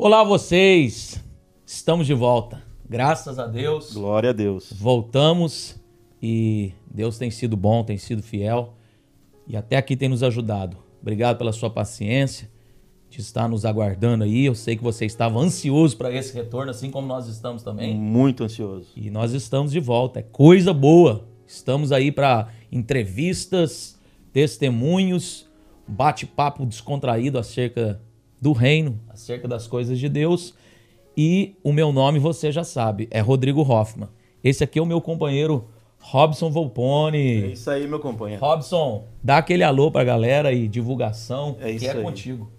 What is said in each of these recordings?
Olá vocês, estamos de volta. Graças a Deus. Glória a Deus. Voltamos e Deus tem sido bom, tem sido fiel e até aqui tem nos ajudado. Obrigado pela sua paciência de estar nos aguardando aí. Eu sei que você estava ansioso para esse retorno, assim como nós estamos também. Muito ansioso. E nós estamos de volta. É coisa boa. Estamos aí para entrevistas, testemunhos, bate-papo descontraído acerca do reino, acerca das coisas de Deus. E o meu nome você já sabe, é Rodrigo Hoffman. Esse aqui é o meu companheiro Robson Volpone. É isso aí, meu companheiro. Robson, dá aquele alô pra galera e divulgação, É isso que é aí. contigo.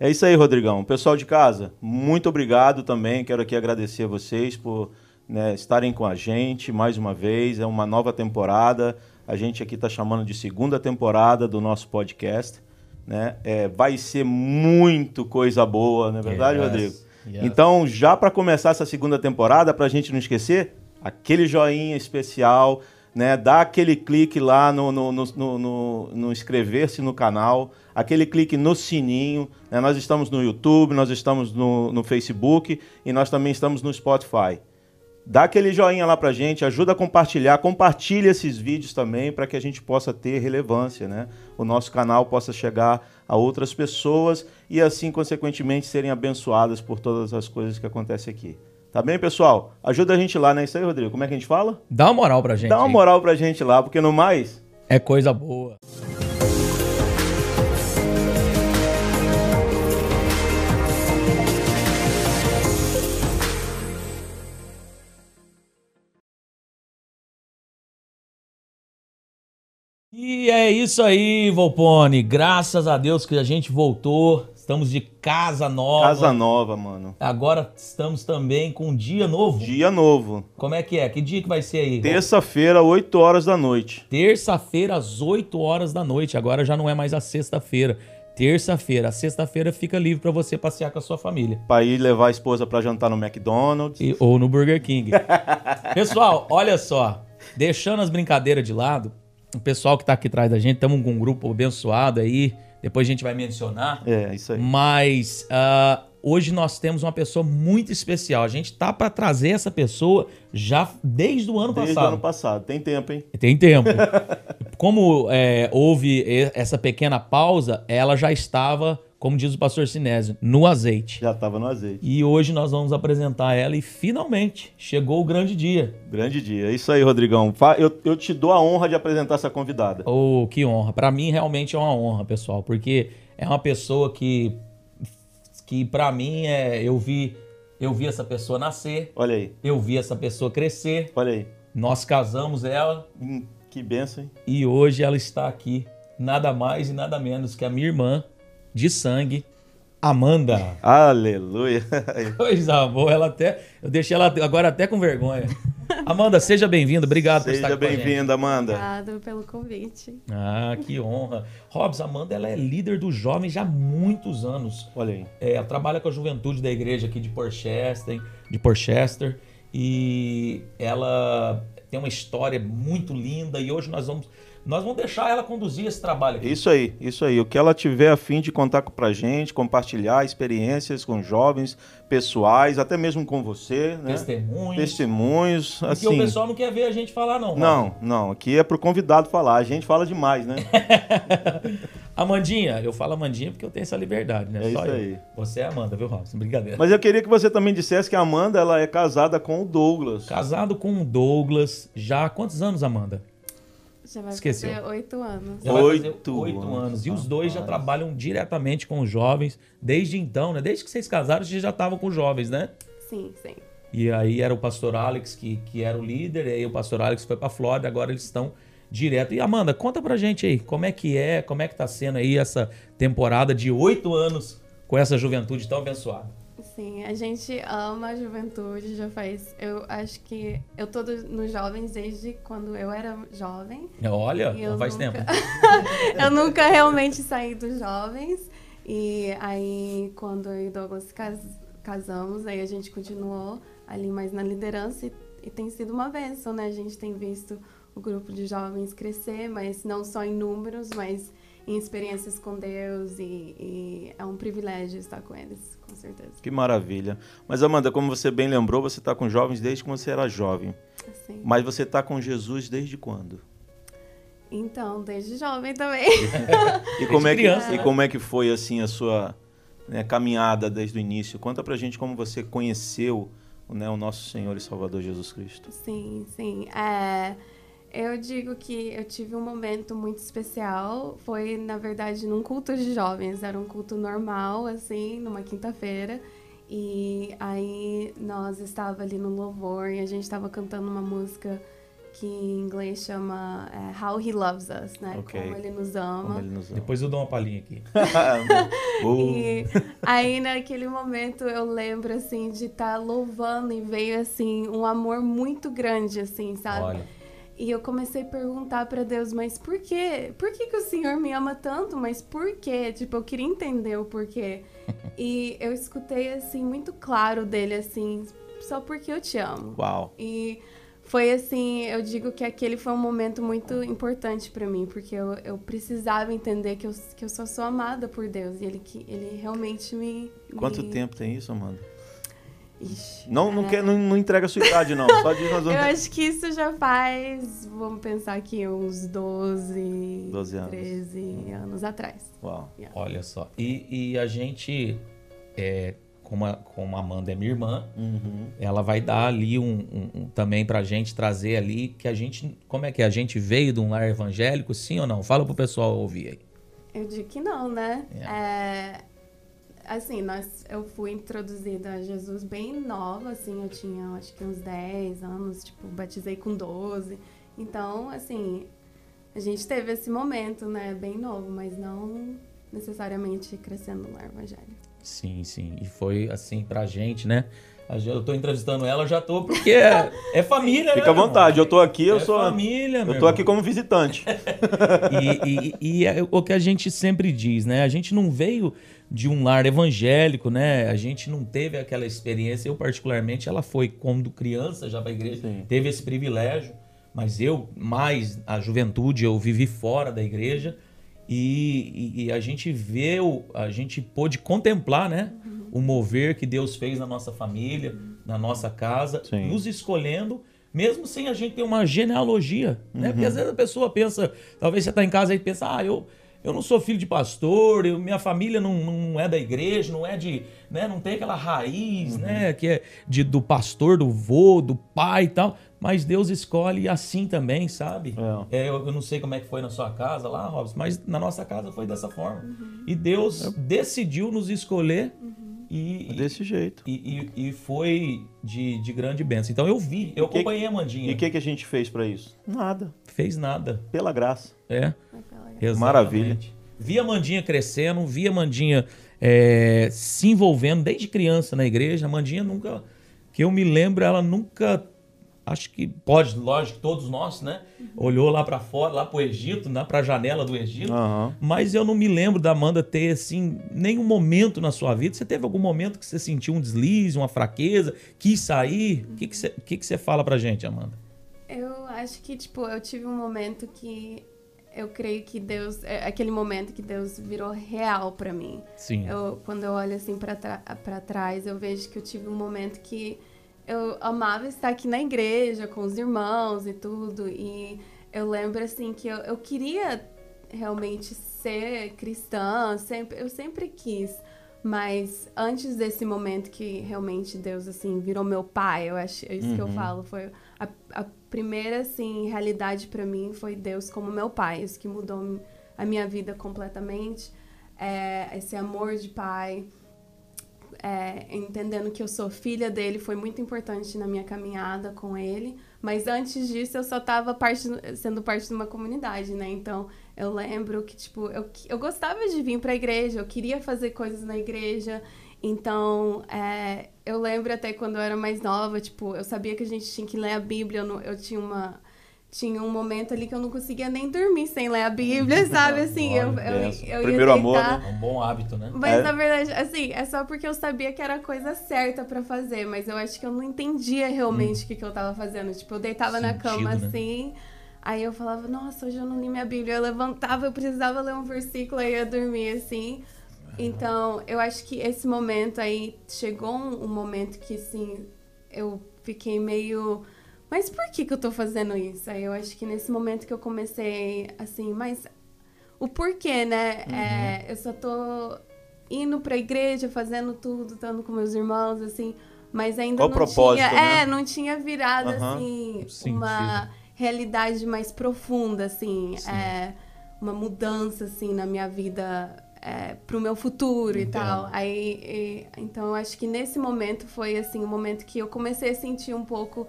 É isso aí, Rodrigão. Pessoal de casa, muito obrigado também. Quero aqui agradecer a vocês por né, estarem com a gente mais uma vez. É uma nova temporada. A gente aqui está chamando de segunda temporada do nosso podcast. Né? É, vai ser muito coisa boa, não é verdade, Yes, Rodrigo? yes. Então, já para começar essa segunda temporada, para a gente não esquecer, aquele joinha especial, né? Dá aquele clique lá no, no, no, no- no- inscrever-se no canal, aquele clique no sininho. né? Nós estamos no YouTube, nós estamos no, no Facebook e nós também estamos no Spotify. Dá aquele joinha lá pra gente, ajuda a compartilhar, compartilha esses vídeos também para que a gente possa ter relevância, né? O nosso canal possa chegar a outras pessoas e assim, consequentemente, serem abençoadas por todas as coisas que acontecem aqui. Tá bem, pessoal? Ajuda a gente lá, né? Isso aí, Rodrigo. Como é que a gente fala? Dá uma moral pra gente. Dá uma moral pra gente lá, porque no mais, É coisa boa. E é isso aí, Volpone. Graças a Deus que a gente voltou. Estamos de casa nova. casa nova, mano. Agora estamos também com um dia novo. Dia novo. Como é que é? Que dia que vai ser aí? Terça-feira, 8 horas da noite. Terça-feira, às 8 horas da noite. Agora já não é mais a sexta-feira. Terça-feira. A sexta-feira fica livre pra você passear com a sua família. Pra ir levar a esposa pra jantar no McDonald's. E- ou no Burger King. Pessoal, olha só. Deixando as brincadeiras de lado, o pessoal que tá aqui atrás da gente, estamos com um grupo abençoado aí. Depois a gente vai mencionar. É, isso aí. Mas ah, hoje nós temos uma pessoa muito especial. A gente tá pra trazer essa pessoa já desde o ano Desde o passado. ano passado. Tem tempo, hein? Tem tempo. Como é, houve essa pequena pausa, ela já estava, como diz o pastor Sinésio, no azeite. Já tava no azeite. E hoje nós vamos apresentar ela e finalmente chegou o grande dia. Grande dia. É isso aí, Rodrigão. Eu, eu te dou a honra de apresentar essa convidada. Oh, que honra. Pra mim realmente é uma honra, pessoal, porque é uma pessoa que que para mim é eu vi eu vi essa pessoa nascer, Olha aí, eu vi essa pessoa crescer. olha aí. Nós casamos ela Hum, que benção, hein? e hoje ela está aqui, nada mais e nada menos que a minha irmã de sangue, Amanda. Aleluia. Coisa boa, ela até. Eu deixei ela agora até com vergonha. Amanda, seja bem-vinda. Obrigado por estar Seja aqui com a gente. bem-vinda, Amanda. Obrigado pelo convite. Ah, que honra. Robson, Amanda ela é líder dos jovens já há muitos anos. Olha aí. É, ela trabalha com a juventude da igreja aqui de Porchester, de Porchester e ela tem uma história muito linda e hoje nós vamos nós vamos deixar ela conduzir esse trabalho aqui. Isso aí, isso aí. O que ela tiver a fim de contar com pra gente, compartilhar experiências com jovens, pessoais, até mesmo com você, né? Testemunhos. Testemunhos, Porque assim. o pessoal não quer ver a gente falar, não. Robson. Não, não, aqui é pro convidado falar. A gente fala demais, né? Amandinha, eu falo Amandinha porque eu tenho essa liberdade, né? É Só isso eu. aí. Você é Amanda, viu, Robson? Brincadeira. Mas eu queria que você também dissesse que a Amanda ela é casada com o Douglas. Casado com o Douglas já há quantos anos, Amanda? Já vai Esqueceu. fazer oito anos. Já vai fazer Oito oito anos, anos. E os dois já trabalham diretamente com os jovens desde então, né? Desde que vocês casaram, vocês já estavam com os jovens, né? Sim, sim. E aí era o pastor Alex que, que era o líder, e aí o pastor Alex foi pra Flórida, agora eles estão direto. E Amanda, conta pra gente aí, como é que é, como é que tá sendo aí essa temporada de oito anos com essa juventude tão abençoada? Sim, a gente ama a juventude, já faz. Eu acho que eu tô nos jovens desde quando eu era jovem. Olha, eu não faz nunca- tempo. eu nunca realmente saí dos jovens. E aí, quando eu e Douglas cas- casamos, aí a gente continuou ali mais na liderança e, e tem sido uma bênção, né? A gente tem visto o grupo de jovens crescer, mas não só em números, mas em experiências com Deus e, e, é um privilégio estar com eles, com certeza. Que maravilha. Mas Amanda, como você bem lembrou, você está com jovens desde que você era jovem. Sim. Mas você está com Jesus desde quando? Então, desde jovem também. e, como é que, e como é que foi assim a sua né, caminhada desde o início? Conta pra gente como você conheceu né, o nosso Senhor e Salvador Jesus Cristo. Sim, sim. É... Eu digo que eu tive um momento muito especial. Foi, na verdade, num culto de jovens. Era um culto normal, assim, numa quinta-feira. E aí nós estava ali no louvor e a gente estava cantando uma música que em inglês chama é, How He Loves Us, né? Okay. Como ele nos ama. Ele nos ama. Depois eu dou uma palhinha aqui. e aí naquele momento eu lembro assim de estar tá louvando e veio assim um amor muito grande assim, sabe? Olha. E eu comecei a perguntar para Deus, mas por quê? Por que, que o Senhor me ama tanto? Mas por quê? Tipo, eu queria entender o porquê. e eu escutei, assim, muito claro dele, assim, só porque eu te amo. Uau. E foi assim, eu digo que aquele foi um momento muito importante para mim, porque eu, eu precisava entender que eu, que eu só sou amada por Deus e ele, que, ele realmente me. Quanto me... tempo tem isso, Amanda? Ixi, não, não, é... quer, não, não entrega a sua idade, não. Só diz nós vamos... Eu acho que isso já faz, vamos pensar aqui, uns 12, 12 anos. 13 anos atrás. Uau. Yeah. Olha só. E, e a gente, é, como, a, como a Amanda é minha irmã, uhum. ela vai dar ali um, um, um, também pra gente trazer ali que a gente. Como é que é? A gente veio de um lar evangélico, sim ou não? Fala pro pessoal ouvir aí. Eu digo que não, né? Yeah. É assim, nós, eu fui introduzida a Jesus bem nova, assim, eu tinha acho que uns 10 anos, tipo, batizei com 12. Então, assim, a gente teve esse momento, né, bem novo, mas não necessariamente crescendo no evangelho. Sim, sim. E foi assim pra gente, né? Eu tô entrevistando ela, já tô, porque é, é família, Fica né, à vontade, eu tô aqui, eu é sou. família, Eu tô aqui como visitante. e, e, e é o que a gente sempre diz, né? A gente não veio de um lar evangélico, né? A gente não teve aquela experiência. Eu, particularmente, ela foi quando criança já para a igreja, Sim. teve esse privilégio. Mas eu, mais a juventude, eu vivi fora da igreja e, e, e a gente vê, a gente pôde contemplar, né? Uhum. O mover que Deus fez na nossa família, na nossa casa, Sim. nos escolhendo mesmo sem a gente ter uma genealogia, né? Porque às uhum. vezes a pessoa pensa, talvez você está em casa e pensa, ah, eu, eu não sou filho de pastor, eu, minha família não, não é da igreja, não é de, né, não tem aquela raiz, uhum. né, que é de, do pastor, do vô, do pai e tal. Mas Deus escolhe assim também, sabe? É. É, eu, eu, não sei como é que foi na sua casa lá, Robson, mas na nossa casa foi dessa forma. Uhum. E Deus é. decidiu nos escolher uhum. E, desse jeito. E, e, e, foi de, de grande bênção. Então eu vi, eu que, acompanhei a Mandinha. E o que, que a gente fez para isso? Nada. Fez nada. Pela graça. É. Exatamente. Maravilha. Vi a Mandinha crescendo, vi a Mandinha é, se envolvendo desde criança na igreja. A Mandinha nunca, que eu me lembro, ela nunca, acho que pode, lógico, todos nós, né? Olhou lá para fora, lá para o Egito, né? para a janela do Egito. Uhum. Mas eu não me lembro da Amanda ter, assim, nenhum momento na sua vida. Você teve algum momento que você sentiu um deslize, uma fraqueza, quis sair? O uhum. que, que, você, que, que você fala pra gente, Amanda? Eu acho que, tipo, eu tive um momento que eu creio que Deus é aquele momento que Deus virou real para mim. Sim. Eu, quando eu olho assim para para trás, eu vejo que eu tive um momento que eu amava estar aqui na igreja com os irmãos e tudo e eu lembro assim que eu, eu queria realmente ser cristã, sempre eu sempre quis, mas antes desse momento que realmente Deus assim virou meu pai, eu acho é isso uhum. que eu uhum. falo, foi a, a primeira assim realidade para mim foi Deus como meu pai, isso que mudou a minha vida completamente. É, esse amor de pai, é, entendendo que eu sou filha dele, foi muito importante na minha caminhada com ele. Mas antes disso, eu só estava parte, sendo parte de uma comunidade, né? Então, eu lembro que, tipo, eu, eu gostava de vir para a igreja, eu queria fazer coisas na igreja. Então, é, eu lembro até quando eu era mais nova, tipo, eu sabia que a gente tinha que ler a Bíblia, eu, não, eu tinha uma tinha um momento ali que eu não conseguia nem dormir sem ler a Bíblia, sabe? Assim, eu, eu, eu, Primeiro amor, né? É um bom hábito, né? Mas, é. na verdade, assim, é só porque eu sabia que era a coisa certa para fazer, mas eu acho que eu não entendia realmente hum. o que, que eu tava fazendo. Tipo, eu deitava Sentido, na cama, né? assim... Aí eu falava, nossa, hoje eu não li minha Bíblia. Eu levantava, eu precisava ler um versículo, aí eu ia dormir assim. Então, eu acho que esse momento aí chegou um, um momento que, assim, eu fiquei meio. Mas por que, que eu tô fazendo isso? Aí eu acho que nesse momento que eu comecei, assim, mas o porquê, né? Uhum. É, eu só tô indo pra igreja, fazendo tudo, estando com meus irmãos, assim, mas ainda Qual não propósito, tinha. né? É, não tinha virado, Aham. assim, Sentido. uma realidade mais profunda, assim. Sim. É, uma mudança, assim, na minha vida. É, pro meu futuro Entendo. e tal. Aí, e- então eu acho que nesse momento foi assim o momento que eu comecei a sentir um pouco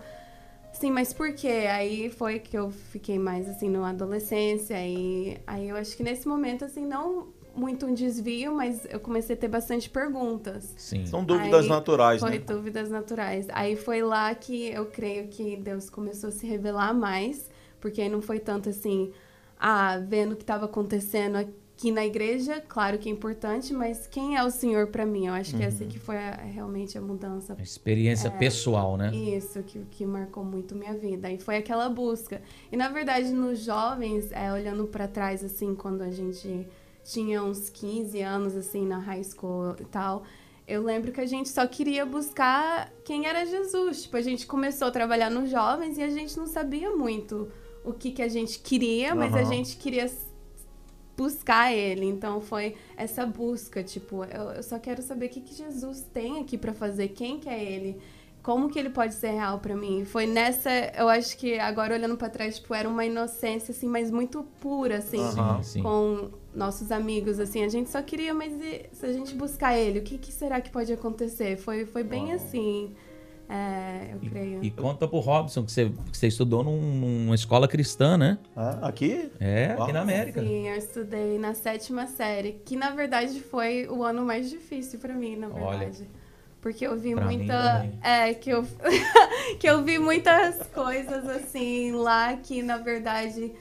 Sim, mas por quê? Aí foi que eu fiquei mais assim na adolescência e aí eu acho que nesse momento assim não muito um desvio, mas eu comecei a ter bastante perguntas. Sim. São dúvidas Aí naturais, Foi né? dúvidas naturais. Aí foi lá que eu creio que Deus começou a se revelar mais, porque aí não foi tanto assim, ah, vendo o que estava acontecendo aqui na igreja, claro que é importante, mas quem é o Senhor para mim? Eu acho que essa Uhum. que foi a- realmente a mudança A experiência pessoal, né? isso, que, que marcou muito minha vida. E foi aquela busca. E na verdade, nos jovens, é, olhando pra trás, assim, quando a gente tinha uns 15 anos, assim, na high school e tal, eu lembro que a gente só queria buscar quem era Jesus. Tipo, a gente começou a trabalhar nos jovens e a gente não sabia muito o que, que a gente queria, mas a Aham. gente queria buscar ele. Então foi essa busca, tipo, eu, eu só quero saber o que, que Jesus tem aqui pra fazer, quem que é ele, como que ele pode ser real pra mim. Foi nessa, eu acho que agora olhando pra trás, tipo, era uma inocência assim, mas muito pura assim. Sim, sim. com nossos amigos assim. A gente só queria, mas e se a gente buscar ele, o que, que será que pode acontecer? Foi foi bem Uau. assim. É, eu creio. E, e conta pro Robson que você, que você estudou num- numa escola cristã, né? Ah, aqui? É, Uau. aqui na América. Sim, eu estudei na sétima série, que na verdade foi o ano mais difícil pra mim, na Olha. verdade. Porque eu vi Pra muita. É, que eu, que eu vi muitas coisas assim lá que, na verdade,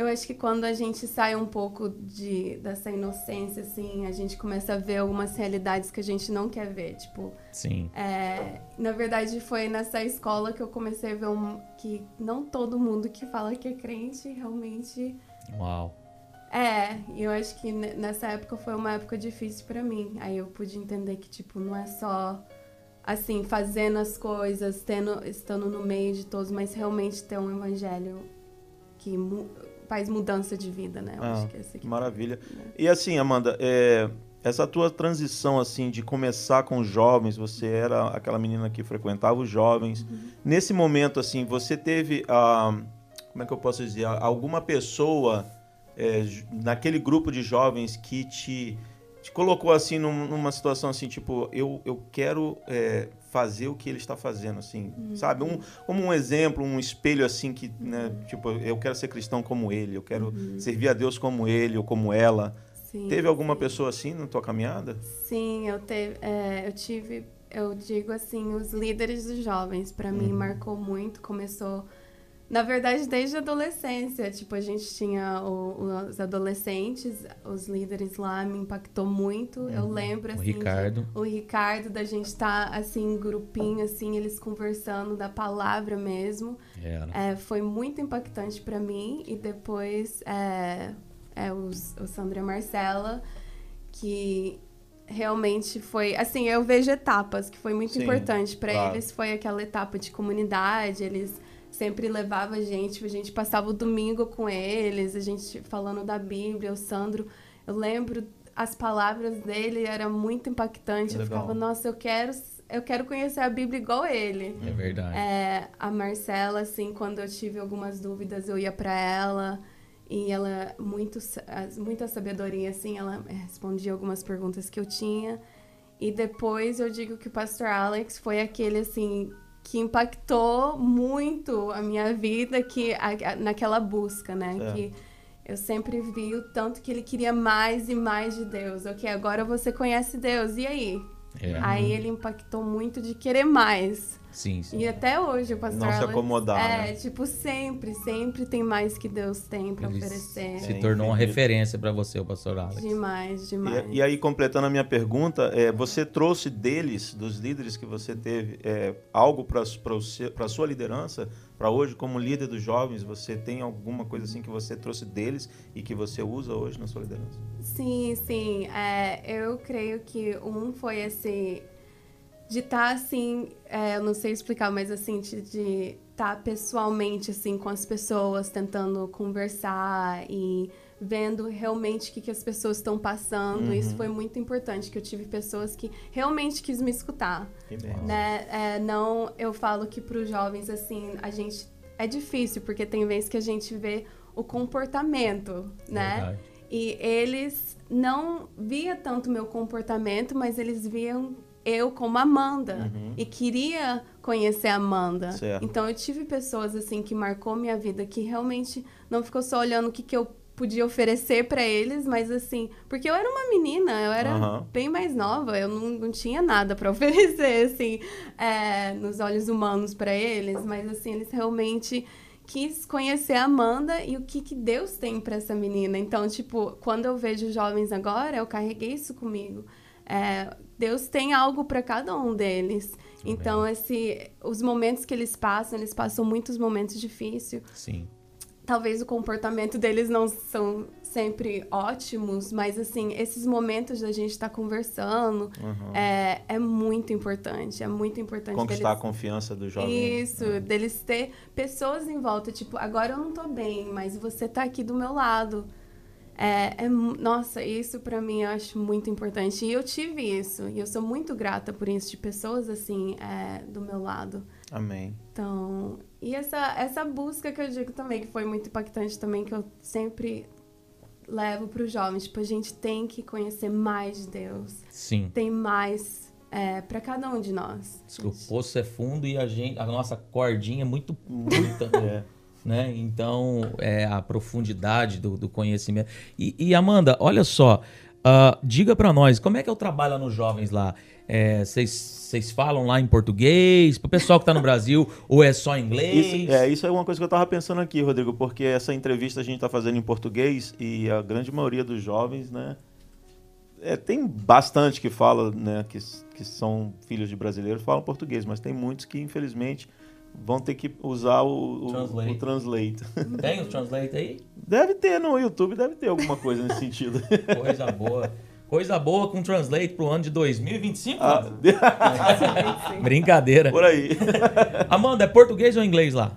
eu acho que quando a gente sai um pouco de, dessa inocência, assim, a gente começa a ver algumas realidades que a gente não quer ver. Tipo, Sim. é, na verdade, foi nessa escola que eu comecei a ver um, que não todo mundo que fala que é crente realmente Uau. é, e eu acho que ne- nessa época foi uma época difícil pra mim. Aí eu pude entender que, tipo, não é só, assim, fazendo as coisas, tendo, estando no meio de todos, mas realmente ter um evangelho que faz mudança de vida, né? Eu Ah, acho que aqui. Maravilha. E assim, Amanda, é, essa tua transição assim de começar com os jovens, você era aquela menina que frequentava os jovens. Uhum. Nesse momento assim, você teve ah, como é que eu posso dizer, alguma pessoa é, naquele grupo de jovens que te, te colocou assim num- numa situação assim, tipo, eu, eu quero é, fazer o que ele está fazendo, assim, sabe? Um, como um exemplo, um espelho assim que, né, tipo, eu quero ser cristão como ele, eu quero servir a Deus como ele ou como ela. Sim, Teve alguma sim. pessoa assim na tua caminhada? Sim, eu, teve, é, eu tive, eu digo assim, os líderes dos jovens, pra mim, marcou muito. Começou, na verdade, desde a adolescência. Tipo, a gente tinha o- os adolescentes, os líderes lá, me impactou muito. Eu lembro, O assim, Ricardo. que o Ricardo, da gente estar, assim, em grupinho, assim, eles conversando da palavra mesmo. Era. É, foi muito impactante pra mim. E depois é, é os, o Sandra e a Marcela, que realmente foi. Assim, eu vejo etapas, que foi muito Sim, importante pra claro. eles. Foi aquela etapa de comunidade, eles sempre levavam a gente, a gente passava o domingo com eles, a gente falando da Bíblia, o Sandro. Eu lembro as palavras dele, era muito impactante. Eu ficava, nossa, eu quero, eu quero conhecer a Bíblia igual ele. É verdade. É, a Marcela, assim, quando eu tive algumas dúvidas, eu ia pra ela e ela, muito, muita sabedoria, assim, ela respondia algumas perguntas que eu tinha. E depois eu digo que o pastor Alex foi aquele, assim, que impactou muito a minha vida que, a- a- naquela busca, né? Certo. Que eu sempre vi o tanto que ele queria mais e mais de Deus. Ok, agora você conhece Deus, e aí? É. Aí ele impactou muito de querer mais. Sim, sim. E até hoje o pastor Não se Alex- acomodar, É, né? tipo, sempre, sempre tem mais que Deus tem pra Ele oferecer. Se É, tornou uma referência para você, o pastor Alex. Demais, demais. E, e aí, completando a minha pergunta, é, você trouxe deles, dos líderes que você teve, é, algo para a sua liderança, para hoje, como líder dos jovens, você tem alguma coisa assim que você trouxe deles e que você usa hoje na sua liderança? Sim, sim. É, eu creio que um foi esse. De estar assim, é, eu não sei explicar, mas assim, de estar pessoalmente assim com as pessoas, tentando conversar e vendo realmente o que, que as pessoas estão passando. Isso foi muito importante, que eu tive pessoas que realmente quis me escutar. Que né? É, não, eu falo que para os jovens assim, a gente é difícil porque tem vezes que a gente vê o comportamento, né? Verdade. E eles não via tanto meu comportamento, mas eles viam eu como Amanda e queria conhecer a Amanda. Certo. Então eu tive pessoas assim que marcou minha vida que realmente não ficou só olhando o que, que eu podia oferecer para eles, mas assim, porque eu era uma menina, eu era Aham. bem mais nova, eu não, não tinha nada para oferecer assim, é, nos olhos humanos para eles, mas assim, eles realmente quis conhecer a Amanda e o que, que Deus tem para essa menina. Então, tipo, quando eu vejo jovens agora, eu carreguei isso comigo. É, Deus tem algo para cada um deles. Então, esse, os momentos que eles passam, eles passam muitos momentos difíceis. Sim. Talvez o comportamento deles não são sempre ótimos, mas assim, esses momentos da gente estar conversando Uhum. é, é muito importante. É muito importante. Conquistar a deles- confiança do jovem. isso, deles ter pessoas em volta, tipo, agora eu não tô bem, mas você tá aqui do meu lado. É, é nossa, isso pra mim eu acho muito importante. E eu tive isso, e eu sou muito grata por isso, de pessoas assim, é, do meu lado. Amém. Então, e essa, essa busca que eu digo também, que foi muito impactante também, que eu sempre levo para os jovens, tipo, a gente tem que conhecer mais de Deus. Sim. Tem mais é, para cada um de nós. O poço é fundo e a gente, a nossa cordinha é muito curta, É. né? Então, é a profundidade do, do conhecimento. E, e, Amanda, olha só, ah, diga pra nós, como é que é o trabalho nos jovens lá? É, Vocês falam lá em português? Pro pessoal que tá no Brasil, ou é só inglês? Isso, é, isso é uma coisa que eu tava pensando aqui, Rodrigo, porque essa entrevista a gente tá fazendo em português e a grande maioria dos jovens, né? é, tem bastante que fala, né, que, que são filhos de brasileiros, falam português, mas tem muitos que, infelizmente, vão ter que usar o, o, Translate. o translate. Tem o translate aí? Deve ter no YouTube, deve ter alguma coisa nesse sentido. Coisa boa. Coisa boa com translate pro ano de 2025, Ah, Fábio? Brincadeira. por aí. Amanda, é português ou inglês lá?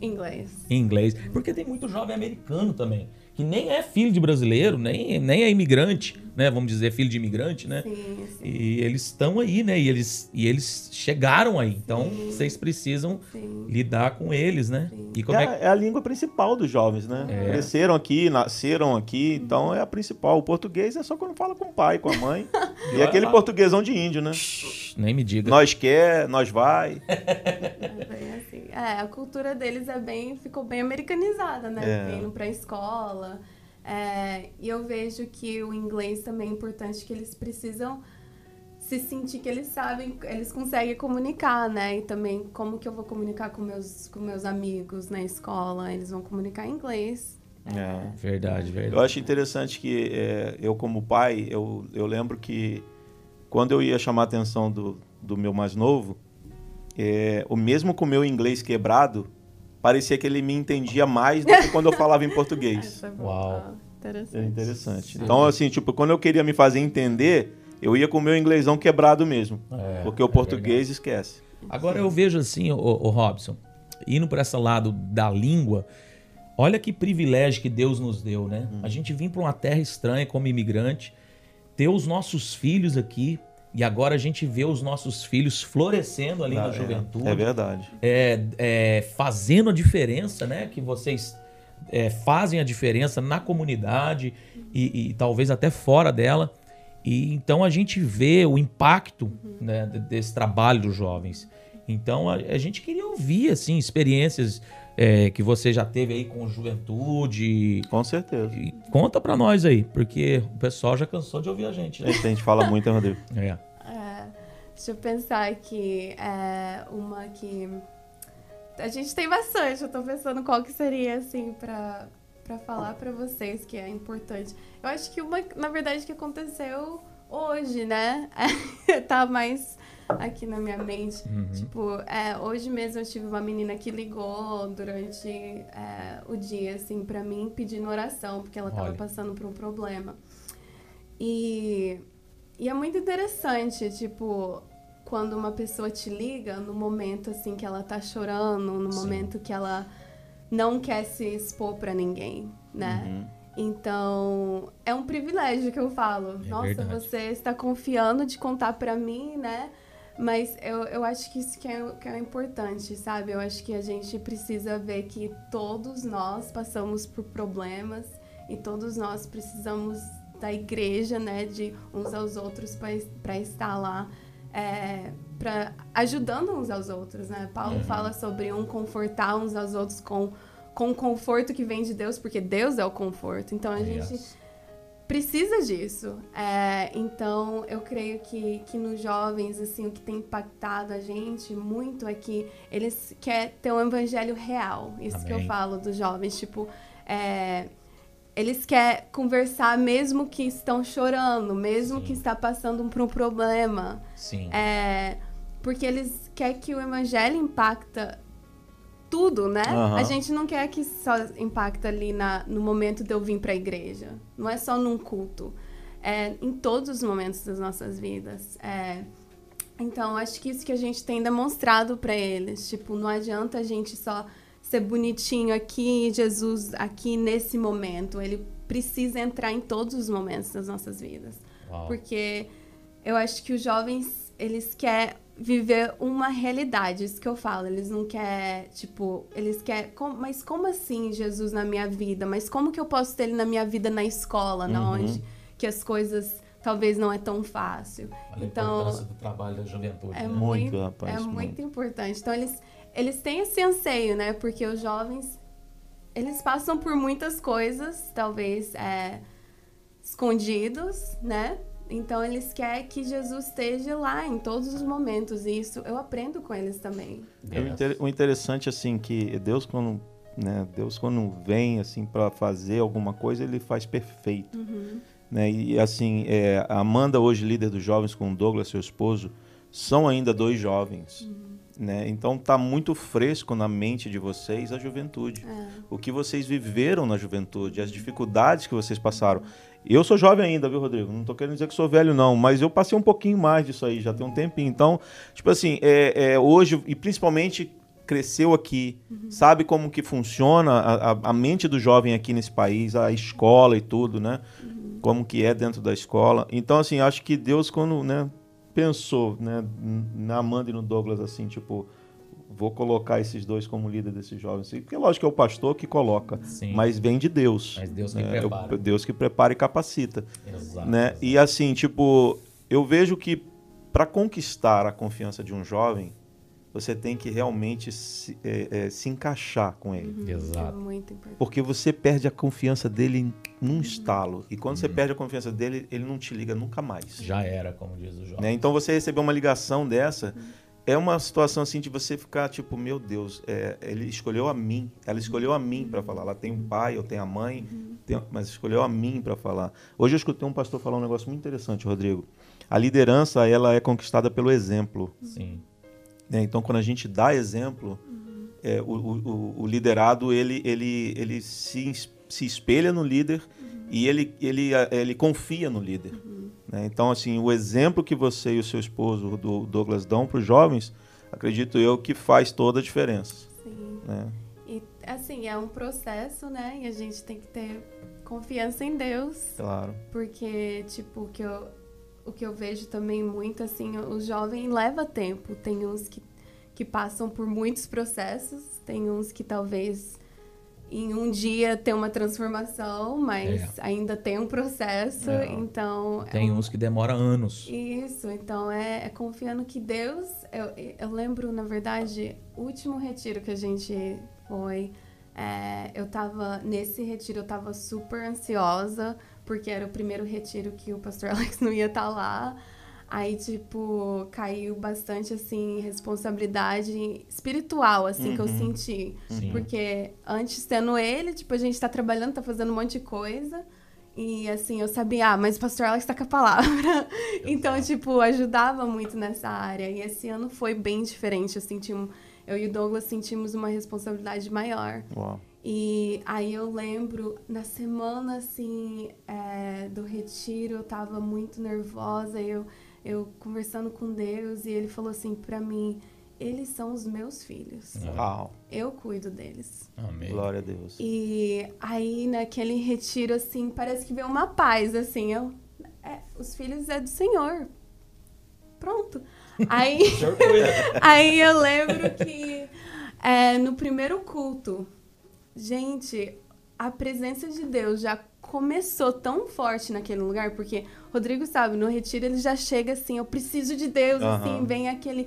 Inglês. Inglês. Porque tem muito jovem americano também, que nem é filho de brasileiro, nem, nem é imigrante, né? Vamos dizer, filho de imigrante, né? Sim, sim. E eles estão aí, né? E eles, e eles chegaram aí. Então, Sim. vocês precisam Sim. lidar com eles, né? E como é, É, que... é a língua principal dos jovens, né? É. Cresceram aqui, nasceram aqui, então é a principal. O português é só quando fala com o pai, com a mãe. e olha aquele lá. portuguesão de índio, né? Nem me diga. Nós quer, nós vai. É a cultura deles é bem, ficou bem americanizada, né? É. Vindo pra escola. É, e eu vejo que o inglês também é importante, que eles precisam se sentir que eles sabem, eles conseguem comunicar, né? E também como que eu vou comunicar com meus, com meus amigos na escola, eles vão comunicar em inglês. É. Verdade, Eu verdade. acho interessante que é, eu, como pai, eu, eu lembro que quando eu ia chamar a atenção do, do meu mais novo, é, o mesmo com o meu inglês quebrado, parecia que ele me entendia mais do que quando eu falava em português. Essa é. Uau. Interessante. É interessante. Sim. Então, assim, tipo, quando eu queria me fazer entender, eu ia com o meu inglêsão quebrado mesmo. É, porque o é português esquece. Agora eu vejo assim, o, Robson, indo para esse lado da língua, olha que privilégio que Deus nos deu, né? A gente vir para uma terra estranha como imigrante, ter os nossos filhos aqui, e agora a gente vê os nossos filhos florescendo ali Ah, na é, juventude, É verdade. é, é, fazendo a diferença, né? Que vocês é, fazem a diferença na comunidade e, e talvez até fora dela. E então a gente vê o impacto né, de- desse trabalho dos jovens. Então a, a gente queria ouvir assim experiências é, que você já teve aí com juventude. Com certeza. E conta pra nós aí, porque o pessoal já cansou de ouvir a gente. A Né? gente, a gente fala muito, hein, Rodrigo? É. É, Deixa eu pensar aqui. É, uma que. A gente tem bastante. Eu tô pensando qual que seria, assim, pra, pra falar pra vocês que é importante. Eu acho que uma, na verdade, que aconteceu hoje, né? tá mais aqui na minha mente. Uhum. Tipo, é, hoje mesmo eu tive uma menina que ligou durante é, o dia, assim, pra mim, pedindo oração, porque ela tava Olha. passando por um problema. E, e é muito interessante, tipo, quando uma pessoa te liga no momento, assim, que ela tá chorando, no Sim. momento que ela não quer se expor pra ninguém, né? Uhum. Então, é um privilégio que eu falo. É Nossa, verdade. você está confiando de contar pra mim, né? Mas eu, eu acho que isso que é, que é importante, sabe? Eu acho que a gente precisa ver que todos nós passamos por problemas e todos nós precisamos da igreja, né? De uns aos outros para estar lá, é, pra, ajudando uns aos outros, né? Paulo Uhum. fala sobre um confortar uns aos outros com com o conforto que vem de Deus, porque Deus é o conforto. Então a gente Yes. Precisa disso. É, então eu creio que, que nos jovens, assim, o que tem impactado a gente muito é que eles querem ter um evangelho real. Isso que eu Amém. falo dos jovens, tipo, é, eles querem conversar mesmo que estão chorando, mesmo Sim. que está passando por um problema. Sim. É, porque eles querem que o evangelho impacta tudo, né? Aham. A gente não quer que só impacta ali na, no momento de eu vir para a igreja. Não é só num culto. É em todos os momentos das nossas vidas. É, então, acho que isso que a gente tem demonstrado para eles. Tipo, não adianta a gente só ser bonitinho aqui, Jesus aqui nesse momento. Ele precisa entrar em todos os momentos das nossas vidas. Uau. Porque eu acho que os jovens, eles querem viver uma realidade, isso que eu falo. Eles não querem, tipo, eles querem. com- mas como assim Jesus na minha vida? Mas como que eu posso ter ele na minha vida na escola, na Uhum. onde que as coisas talvez não é tão fácil? Olha a então, importância do trabalho da juventude. é né? Muito, muito, rapaz, é muito. muito importante. Então eles eles têm esse anseio, né? Porque os jovens eles passam por muitas coisas, talvez é, escondidos, né? Então eles querem que Jesus esteja lá em todos os momentos. E isso eu aprendo com eles também. É o inter- O interessante, assim, que Deus, quando, né, Deus, quando vem, assim, para fazer alguma coisa, ele faz perfeito. Né? E, assim, é, a Amanda, hoje líder dos jovens, com o Douglas, seu esposo, são ainda dois jovens. Né? Então, tá muito fresco na mente de vocês a juventude. É. O que vocês viveram na juventude, as dificuldades que vocês passaram. Eu sou jovem ainda, viu, Rodrigo? Não tô querendo dizer que sou velho, não, mas eu passei um pouquinho mais disso aí, já tem um tempinho. Então, tipo assim, é, é, hoje, e principalmente cresceu aqui, sabe como que funciona a, a- a mente do jovem aqui nesse país, a escola e tudo, né? Como que é dentro da escola. Então, assim, acho que Deus, quando né, pensou né, na Amanda e no Douglas, assim, tipo, vou colocar esses dois como líder desses jovens. Porque, lógico, que é o pastor que coloca, Sim. mas vem de Deus. Mas Deus que né? É prepara. Deus que prepara e capacita. Exato. Né? E assim, tipo, eu vejo que para conquistar a confiança de um jovem, você tem que realmente se, é, é, se encaixar com ele. É Exato. muito importante. Porque você perde a confiança dele num estalo. E quando você Uhum. perde a confiança dele, ele não te liga nunca mais. Já era, como diz o jovem. Né? Então você receber uma ligação dessa é uma situação assim de você ficar tipo, meu Deus, é, ele escolheu a mim, ela escolheu a mim para falar. Ela tem um pai, eu tenho a mãe, tem- mas escolheu a mim para falar. Hoje eu escutei um pastor falar um negócio muito interessante, Rodrigo. A liderança ela é conquistada pelo exemplo. Sim. né? Então quando a gente dá exemplo, é, o, o- o- liderado ele, ele, ele se, se espelha no líder e ele, ele, ele confia no líder. né? Então, assim, o exemplo que você e o seu esposo, do Douglas, dão para os jovens, acredito eu que faz toda a diferença. Sim. Né? E assim, é um processo, né? E a gente tem que ter confiança em Deus. Claro. Porque, tipo, o que eu, o que eu vejo também muito, assim, o jovem leva tempo. Tem uns que, que passam por muitos processos, tem uns que talvez em um dia tem uma transformação, mas ainda tem um processo. É. Então. é Tem um- uns que demoram anos. Isso, então é, é confiando que Deus. Eu, eu lembro, na verdade, o último retiro que a gente foi. é, eu tava. Nesse retiro eu tava super ansiosa, porque era o primeiro retiro que o pastor Alex não ia estar lá. Aí, tipo, caiu bastante, assim, responsabilidade espiritual, assim, uhum. que eu uhum. senti. Sim. Porque antes, tendo ele, tipo, a gente tá trabalhando, tá fazendo um monte de coisa. E, assim, eu sabia, ah, mas o pastor Alex tá com a palavra. então, tipo, ajudava muito nessa área. E esse ano foi bem diferente. Eu senti um... Eu e o Douglas sentimos uma responsabilidade maior. Uau. E aí eu lembro, na semana, assim, é, do retiro, eu tava muito nervosa. Eu eu conversando com Deus e ele falou assim para mim: eles são os meus filhos. Uau. Eu cuido deles. Amém. Glória a Deus. E aí, naquele retiro, assim, parece que veio uma paz, assim. Eu, é, os filhos é do Senhor. Pronto. Aí, aí eu lembro que é, no primeiro culto, gente, a presença de Deus já começou tão forte naquele lugar, porque Rodrigo sabe, no retiro ele já chega assim, eu preciso de Deus, uhum. assim, vem aquele,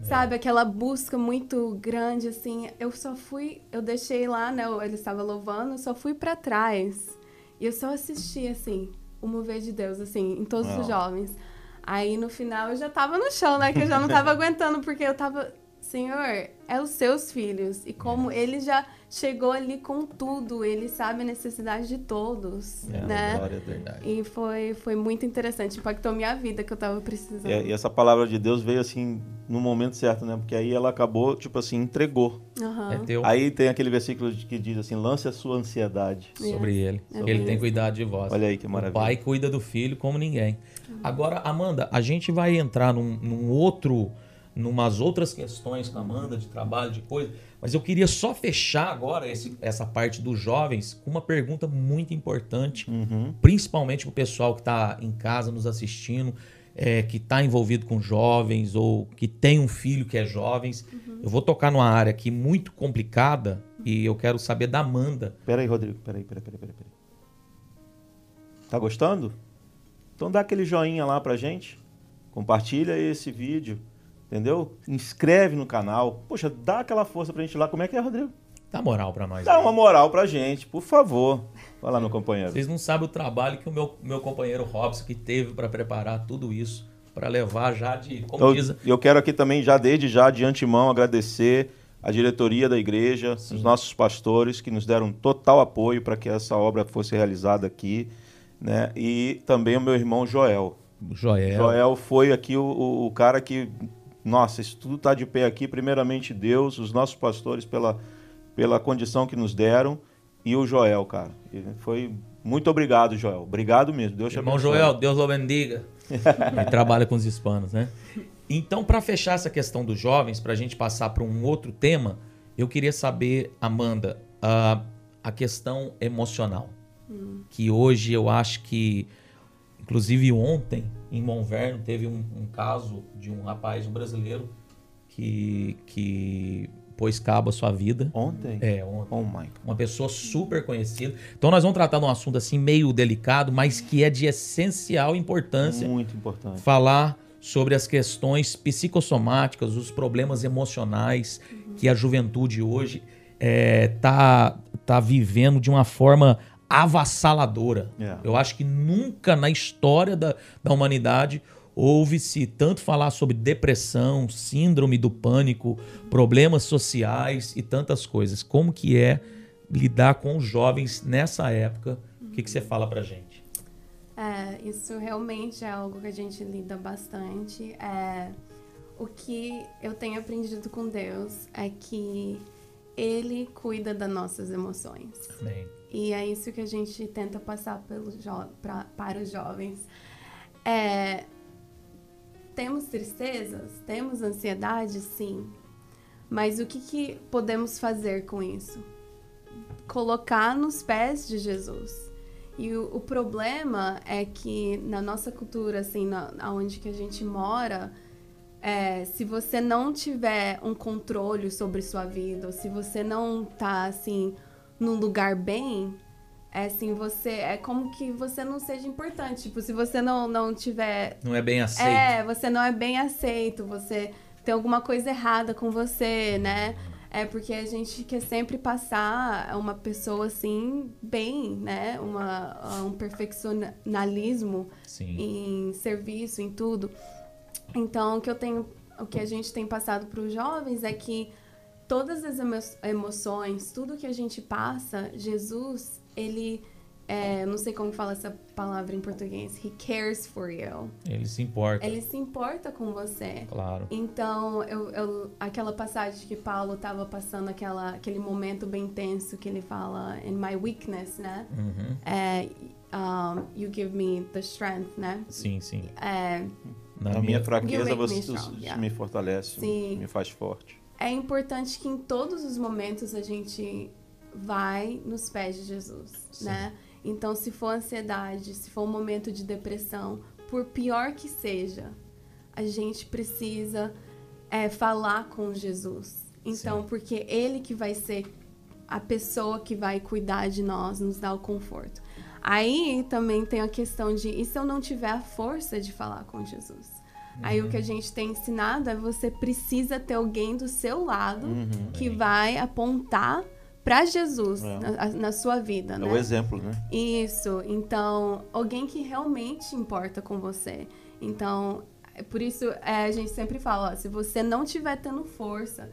é. sabe, aquela busca muito grande, assim. Eu só fui, eu deixei lá, né, ele estava louvando, eu só fui para trás. E eu só assisti, assim, o mover de Deus, assim, em todos os jovens. Aí no final eu já tava no chão, né, que eu já não tava aguentando, porque eu tava, Senhor, é os seus filhos. E como ele já chegou ali com tudo, ele sabe a necessidade de todos, é, né? Glória verdade. E foi, foi muito interessante, impactou minha vida que eu tava precisando. E, e, essa palavra de Deus veio assim no momento certo, né? Porque aí ela acabou, tipo assim, entregou. Uhum. É teu. Aí tem aquele versículo que diz assim: lance a sua ansiedade sobre ele. É ele tem cuidado de vós. Olha aí que maravilha. O pai cuida do filho como ninguém. Uhum. Agora, Amanda, a gente vai entrar num, num outro numas outras questões com a Amanda, de trabalho, de coisa. Mas eu queria só fechar agora esse, essa parte dos jovens com uma pergunta muito importante, uhum. principalmente para o pessoal que está em casa nos assistindo, é, que está envolvido com jovens ou que tem um filho que é jovens. Uhum. Eu vou tocar numa área aqui muito complicada e eu quero saber da Amanda. Peraí, Rodrigo, peraí, peraí, peraí, peraí. Tá gostando? Então dá aquele joinha lá pra gente. Compartilha esse vídeo entendeu? Inscreve no canal. Poxa, dá aquela força pra gente lá. Como é que é, Rodrigo? Dá moral pra nós. Dá aí. uma moral pra gente, por favor. Vai lá, meu companheiro. Vocês não sabem o trabalho que o meu, meu companheiro Robson que teve para preparar tudo isso, para levar já de. Como eu, diz... eu quero aqui também, já desde já, de antemão, agradecer a diretoria da igreja, Sim. os nossos pastores que nos deram total apoio para que essa obra fosse realizada aqui, né? E também o meu irmão Joel. Joel. Joel foi aqui o, o, o cara que nossa, isso tudo está de pé aqui, primeiramente Deus, os nossos pastores pela, pela condição que nos deram e o Joel, cara. Foi muito obrigado, Joel. Obrigado mesmo. Deus te Irmão Joel, Deus o bendiga. Ele trabalha com os hispanos, né? Então, para fechar essa questão dos jovens, para a gente passar para um outro tema, eu queria saber, Amanda, a, a questão emocional. Hum. Que hoje eu acho que, inclusive ontem, em Monverno teve um, um, caso de um rapaz, um brasileiro, que, que pôs cabo à sua vida. Ontem? É, ontem. Oh my God. Uma pessoa super conhecida. Então nós vamos tratar de um assunto assim meio delicado, mas que é de essencial importância. Muito importante. Falar sobre as questões psicossomáticas, os problemas emocionais uhum. que a juventude hoje é, tá, tá vivendo de uma forma avassaladora. Yeah. Eu acho que nunca na história da, da humanidade houve-se tanto falar sobre depressão, síndrome do pânico, problemas sociais e tantas coisas. Como que é lidar com os jovens nessa época? O que, que você fala pra gente? É, isso realmente é algo que a gente lida bastante. É, o que eu tenho aprendido com Deus é que Ele cuida das nossas emoções. Amém. E é isso que a gente tenta passar pra, para os jovens. É, temos tristezas? Temos ansiedade? Sim. Mas o que, que podemos fazer com isso? Colocar nos pés de Jesus. E o, o problema é que na nossa cultura, assim, na, onde que a gente mora, é, se você não tiver um controle sobre sua vida, ou se você não tá, assim, num lugar bem, é assim, você. É como que você não seja importante. Tipo, se você não, não tiver. Não é bem aceito. É, você não é bem aceito, você tem alguma coisa errada com você, né? É porque a gente quer sempre passar uma pessoa assim, bem, né? Uma, um perfeccionalismo Sim. em serviço, em tudo. Então, o que eu tenho, o que a gente tem passado para os jovens é que todas as emo emoções, tudo que a gente passa, Jesus, ele é, não sei como fala essa palavra em português. He cares for you. Ele se importa. Ele se importa com você. Claro. Então, eu, eu, aquela passagem que Paulo estava passando, aquela, aquele momento bem tenso que ele fala, in my weakness, né? Uhum. É, um, you give me the strength, né? Sim, sim. É, Na minha, minha fraqueza You make você me strong, yeah. me fortalece, Sim. me faz forte. é importante que em todos os momentos a gente vai nos pés de Jesus, Sim. né? Então, se for ansiedade, se for um momento de depressão, por pior que seja, a gente precisa é, falar com Jesus. Então, Sim. porque ele que vai ser a pessoa que vai cuidar de nós, nos dar o conforto. Aí também tem a questão de, e se eu não tiver a força de falar com Jesus? Aí o que a gente tem ensinado é você precisa ter alguém do seu lado Uhum. que vai apontar para Jesus É. na, na sua vida, É né? o exemplo, né? Isso. Então, alguém que realmente importa com você. Então, é por isso é, a gente sempre fala, ó, se você não tiver tendo força,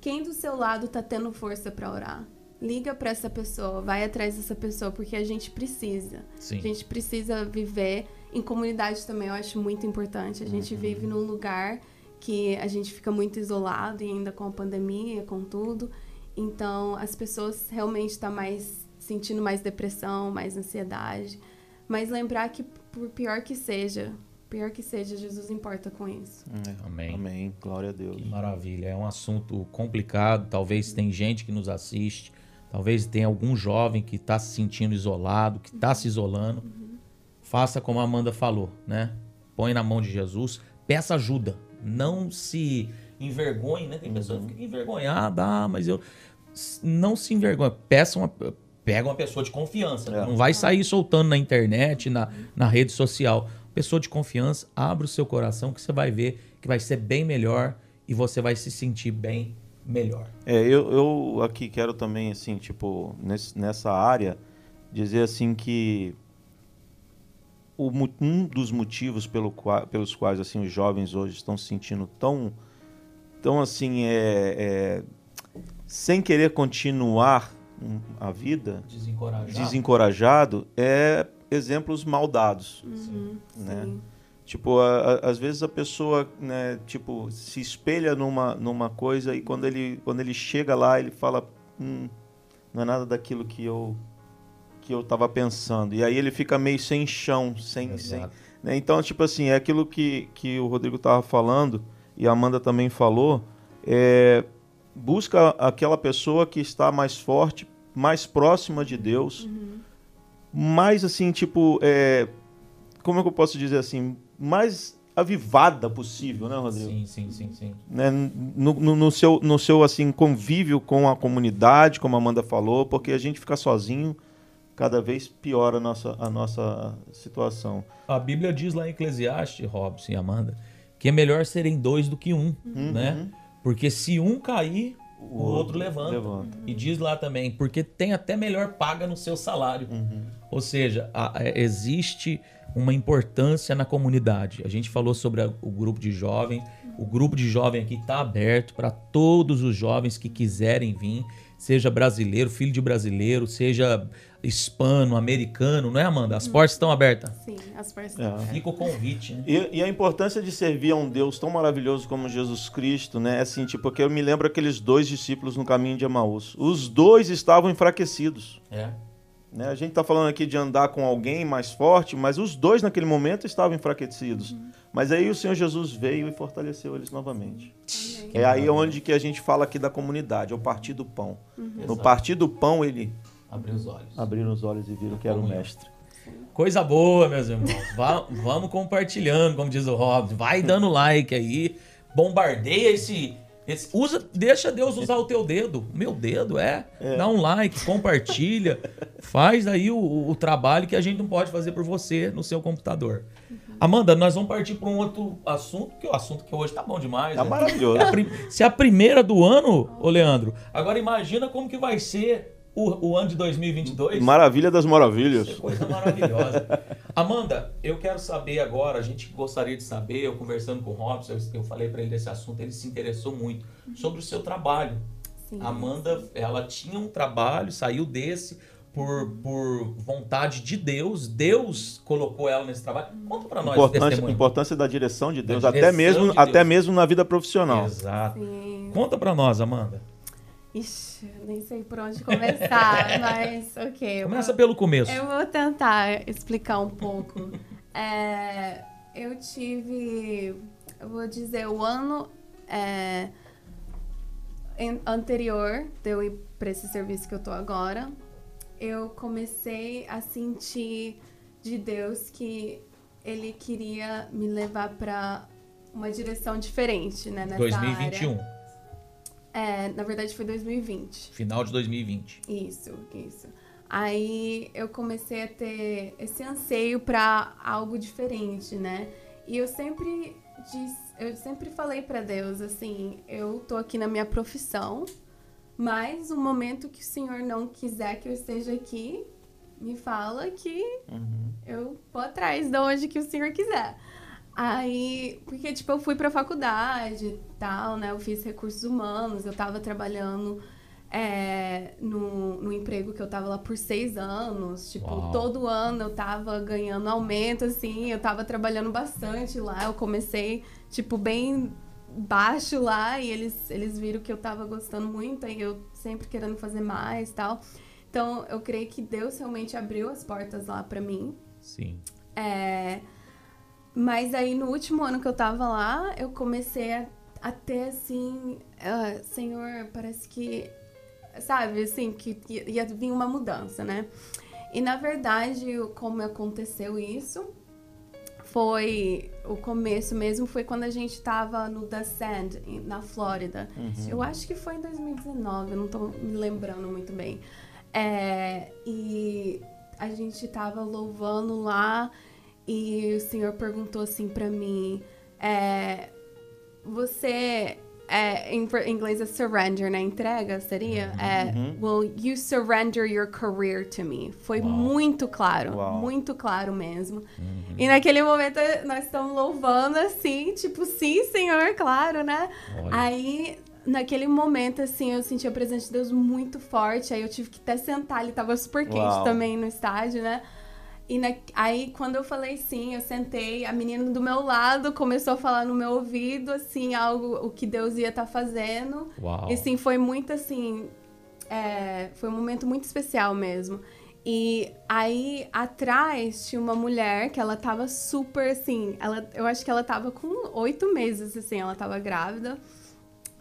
quem do seu lado tá tendo força para orar? Liga para essa pessoa, vai atrás dessa pessoa, porque a gente precisa. Sim. A gente precisa viver em comunidade também, eu acho muito importante. A gente Uhum. vive num lugar que a gente fica muito isolado e ainda com a pandemia, com tudo. Então, as pessoas realmente estão mais sentindo mais depressão, mais ansiedade. Mas lembrar que por pior que seja, pior que seja, Jesus importa com isso. É. Amém. Amém. Glória a Deus. Que maravilha. É um assunto complicado. Talvez tem gente que nos assiste. Talvez tenha algum jovem que está se sentindo isolado, que está se isolando. Faça como a Amanda falou, né? Põe na mão de Jesus. Peça ajuda. Não se envergonhe, né? Tem pessoas que ficam envergonhadas. Ah, mas eu... Não se envergonhe. Peça uma... Pega uma pessoa de confiança. É. Não vai sair soltando na internet, na, na rede social. Pessoa de confiança, abra o seu coração que você vai ver que vai ser bem melhor e você vai se sentir bem melhor. É, eu, eu aqui quero também, assim, tipo, nesse- nessa área, dizer assim que o um dos motivos pelo pelos quais assim os jovens hoje estão se sentindo tão, tão assim, é, é, sem querer continuar a vida, Desencorajar. desencorajado, é exemplos mal dados. né? Sim. Tipo, a- a- às vezes a pessoa, né, tipo, se espelha numa, numa coisa e quando ele, quando ele chega lá, ele fala, hum, não é nada daquilo que eu que eu tava pensando. E aí ele fica meio sem chão, sem, sem né? Então, tipo assim, é aquilo que, que o Rodrigo tava falando e a Amanda também falou, é, busca aquela pessoa que está mais forte, mais próxima de Deus, mais assim, tipo, é, como é que eu posso dizer assim, mais avivada possível, né, Rodrigo? Sim, sim, sim, sim. Né, no, no- no seu, no seu assim convívio com a comunidade, como a Amanda falou, porque a gente fica sozinho cada vez piora a nossa, a nossa situação. A Bíblia diz lá em Eclesiastes, Robson e Amanda, que é melhor serem dois do que um, né? Porque se um cair, o, outro levanta. levanta. E diz lá também, porque tem até melhor paga no seu salário. Ou seja, a- a- existe uma importância na comunidade. A gente falou sobre a- o grupo de jovens. O grupo de jovem aqui está aberto para todos os jovens que quiserem vir, seja brasileiro, filho de brasileiro, seja hispano, americano, não é, Amanda? As portas estão abertas. Sim, as partes. É. Fica o convite, né? E, e a importância de servir a um Deus tão maravilhoso como Jesus Cristo, né? Assim, tipo, porque eu me lembro aqueles dois discípulos no caminho de Emaús. Os dois estavam enfraquecidos. É. Né? A gente está falando aqui de andar com alguém mais forte, mas os dois naquele momento estavam enfraquecidos. Mas aí o Senhor Jesus veio e fortaleceu eles novamente. É aí onde que a gente fala aqui da comunidade, é o partir do pão. No Exato. partir do pão, ele Abrir os olhos. abriram os olhos e viram que era o mestre. Coisa boa, meus irmãos. Va- vamos compartilhando, como diz o Rob. Vai dando like aí. Bombardeia esse- Usa, deixa Deus usar o teu dedo. Meu dedo, é. Dá um like, compartilha. Faz aí o, o trabalho que a gente não pode fazer por você no seu computador. Amanda, nós vamos partir para um outro assunto, que o assunto que hoje tá bom demais. Tá né? maravilhoso. É a Se é a primeira do ano, ô Leandro, agora imagina como que vai ser o, o ano de 2022. Maravilha das maravilhas. Coisa maravilhosa. Amanda, eu quero saber agora, a gente gostaria de saber, eu conversando com o Robson, eu, falei para ele desse assunto, ele se interessou muito sobre o seu trabalho. Sim. Amanda, ela tinha um trabalho, saiu desse por, por vontade de Deus. Deus colocou ela nesse trabalho. Conta para nós Importância, importância da direção de Deus, Da até direção mesmo, de até Deus. mesmo na vida profissional. Exato. Sim. Conta para nós, Amanda. Ixi, nem sei por onde começar, mas ok. Começa vou- pelo começo. Eu vou tentar explicar um pouco. É, eu tive, eu vou dizer, o ano é, anterior de eu ir para esse serviço que eu tô agora, eu comecei a sentir de Deus que Ele queria me levar para uma direção diferente, né? Nessa 2021, área. É, na verdade foi 2020. final de 2020. Isso, isso. Aí eu comecei a ter esse anseio para algo diferente, né? E eu sempre disse, eu sempre falei para Deus assim, eu tô aqui na minha profissão, mas o momento que o Senhor não quiser que eu esteja aqui, me fala que eu vou atrás de onde que o Senhor quiser. Aí, porque, tipo, eu fui pra faculdade e tal, né? Eu fiz recursos humanos, eu tava trabalhando é, no, no emprego que eu tava lá por seis anos. Tipo, Uau. todo ano eu tava ganhando aumento, assim, eu tava trabalhando bastante lá. Eu comecei, tipo, bem baixo lá e eles, eles viram que eu tava gostando muito, aí eu sempre querendo fazer mais e tal. Então, eu creio que Deus realmente abriu as portas lá pra mim. Sim. É, mas aí no último ano que eu tava lá, eu comecei a, a ter assim, ah, Senhor, parece que, sabe, assim, que ia, ia vir uma mudança, né? E na verdade, como aconteceu isso, foi o começo mesmo, foi quando a gente tava no The Sand, na Flórida. Eu acho que foi em 2019, eu não tô me lembrando muito bem. É, e a gente tava louvando lá e o senhor perguntou assim pra mim: é, Você. É, em inglês é surrender, né? Entrega seria? É, Will you surrender your career to me? Foi Uau. muito claro, Uau. muito claro mesmo. Uhum. E naquele momento nós estamos louvando assim, tipo, sim, senhor, claro, né? Olha. Aí, naquele momento, assim, eu senti a presença de Deus muito forte. Aí eu tive que até sentar, ele tava super quente Uau. também no estádio, né? E na- aí, quando eu falei sim, eu sentei, a menina do meu lado começou a falar no meu ouvido, assim, algo, o que Deus ia estar fazendo. Uau. E assim, foi muito assim. é, foi um momento muito especial mesmo. E aí, atrás tinha uma mulher que ela tava super assim. Ela, eu acho que ela tava com oito meses, assim, ela tava grávida.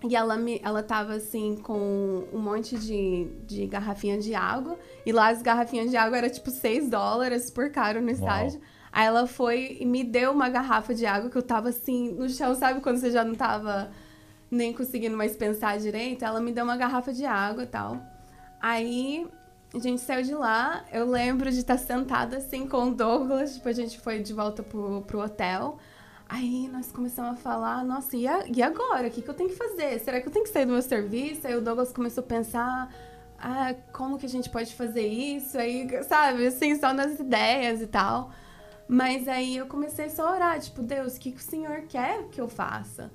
E ela, me, ela tava assim com um monte de, de garrafinha de água. E lá as garrafinhas de água era tipo 6 dólares, super caro no estádio. Aí ela foi e me deu uma garrafa de água que eu tava assim no chão, sabe quando você já não tava nem conseguindo mais pensar direito? Ela me deu uma garrafa de água e tal. Aí a gente saiu de lá. Eu lembro de estar sentada assim com o Douglas. Tipo, a gente foi de volta pro, pro hotel. Aí nós começamos a falar, nossa, e, a- e agora? O que, que eu tenho que fazer? Será que eu tenho que sair do meu serviço? Aí o Douglas começou a pensar, ah, como que a gente pode fazer isso? Aí, sabe, assim, só nas ideias e tal. Mas aí eu comecei só a orar, tipo, Deus, o que, que o Senhor quer que eu faça?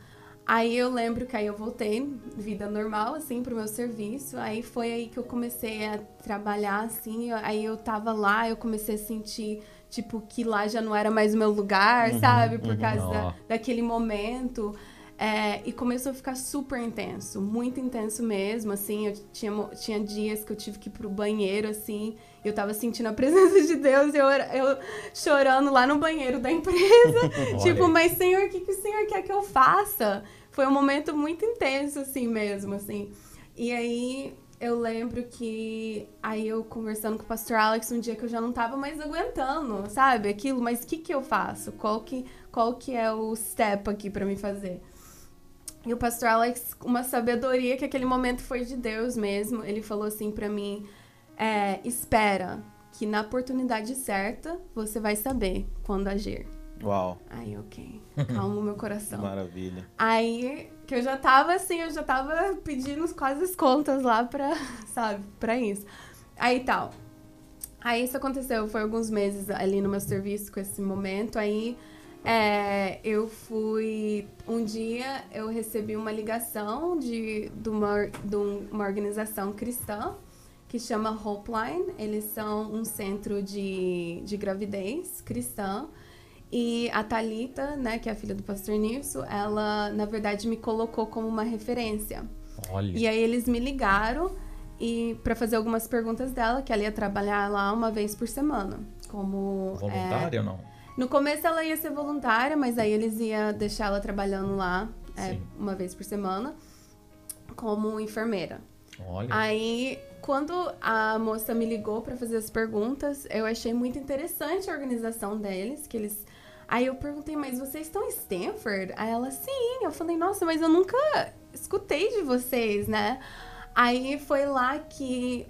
Aí eu lembro que aí eu voltei, vida normal, assim, pro meu serviço. Aí foi aí que eu comecei a trabalhar, assim. Aí eu tava lá, eu comecei a sentir, tipo, que lá já não era mais o meu lugar, sabe? Por causa Ó. da, daquele momento. É, e começou a ficar super intenso, muito intenso mesmo, assim, eu tinha, tinha dias que eu tive que ir pro banheiro, assim, e eu tava sentindo a presença de Deus, e eu, era- eu chorando lá no banheiro da empresa, tipo, mas Senhor, o que, que o Senhor quer que eu faça? Foi um momento muito intenso, assim, mesmo, assim, e aí eu lembro que aí eu conversando com o pastor Alex um dia que eu já não tava mais aguentando, sabe, aquilo, mas o que que eu faço? Qual que, qual que é o step aqui pra me fazer? E o pastor Alex, uma sabedoria que aquele momento foi de Deus mesmo, ele falou assim pra mim: é, espera, que na oportunidade certa você vai saber quando agir. Uau. Aí, ok. Calma o meu coração. Maravilha. Aí, que eu já tava assim, eu já tava pedindo quase as contas lá pra, sabe, pra isso. Aí tal. Aí isso aconteceu, foi alguns meses ali no meu serviço com esse momento. Aí é, eu fui. Um dia eu recebi uma ligação de, de, uma, de uma organização cristã que chama Hopeline. Eles são um centro de, de gravidez cristã. E a Talita, né, que é a filha do pastor Nilson, ela, na verdade, me colocou como uma referência. Olha. E aí eles me ligaram e para fazer algumas perguntas dela, que ela ia trabalhar lá uma vez por semana. Como. Voluntária é, ou não? No começo ela ia ser voluntária, mas aí eles iam deixar ela trabalhando lá é, uma vez por semana como enfermeira. Olha. Aí, quando a moça me ligou para fazer as perguntas, eu achei muito interessante a organização deles, que eles Aí eu perguntei, mas vocês estão em Stanford? Aí ela, sim. Eu falei, nossa, mas eu nunca escutei de vocês, né? Aí foi lá que.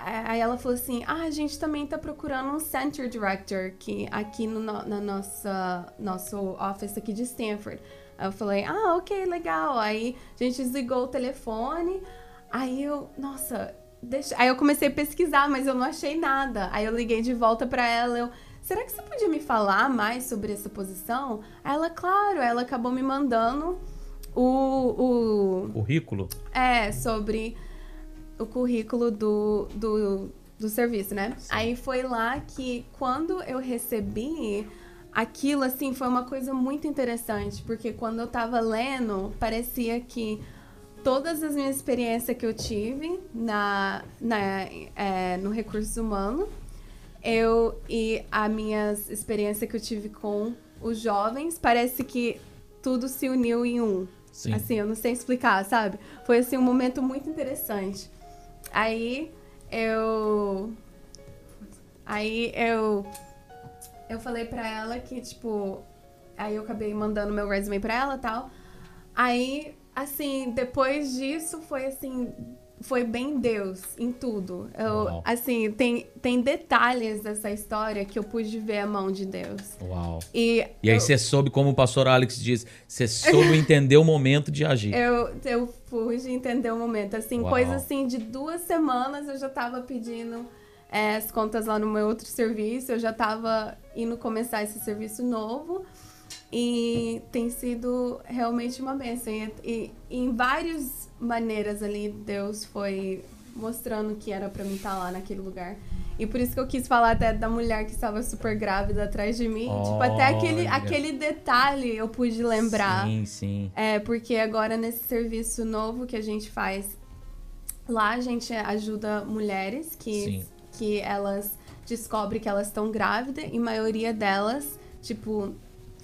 Aí ela falou assim: ah, a gente também tá procurando um Center Director aqui no no- na nossa nosso office aqui de Stanford. Aí eu falei: ah, ok, legal. Aí a gente desligou o telefone. Aí eu, nossa, deixa. Aí eu comecei a pesquisar, mas eu não achei nada. Aí eu liguei de volta pra ela. Eu, será que você podia me falar mais sobre essa posição? Ela, claro. Ela acabou me mandando o, o Currículo? é, sobre o currículo do, do, do serviço, né? Aí foi lá que quando eu recebi aquilo, assim, foi uma coisa muito interessante, porque quando eu tava lendo, parecia que todas as minhas experiências que eu tive na, na, é, no recursos humanos, eu e as minhas experiências que eu tive com os jovens, parece que tudo se uniu em um. Sim. Assim, eu não sei explicar, sabe? Foi assim um momento muito interessante. Aí eu aí eu eu falei pra ela que tipo aí eu acabei mandando meu resume pra ela, e tal. Aí assim, depois disso foi assim foi bem Deus em tudo. Eu, Uau. assim, tem, tem detalhes dessa história que eu pude ver a mão de Deus. Uau. E, E aí eu- você soube, como o pastor Alex diz, você soube entender o momento de agir. Eu, eu pude entender o momento. Assim, Uau. coisa assim de duas semanas eu já tava pedindo é, as contas lá no meu outro serviço. Eu já tava indo começar esse serviço novo. E tem sido realmente uma bênção. E, e- em várias maneiras ali, Deus foi mostrando que era pra mim estar lá naquele lugar. E por isso que eu quis falar até da mulher que estava super grávida atrás de mim. Tipo, até aquele, Olha. aquele detalhe eu pude lembrar. Sim, sim. É, porque agora nesse serviço novo que a gente faz, lá a gente ajuda mulheres que, Sim. que elas descobrem que elas estão grávidas e a maioria delas, tipo,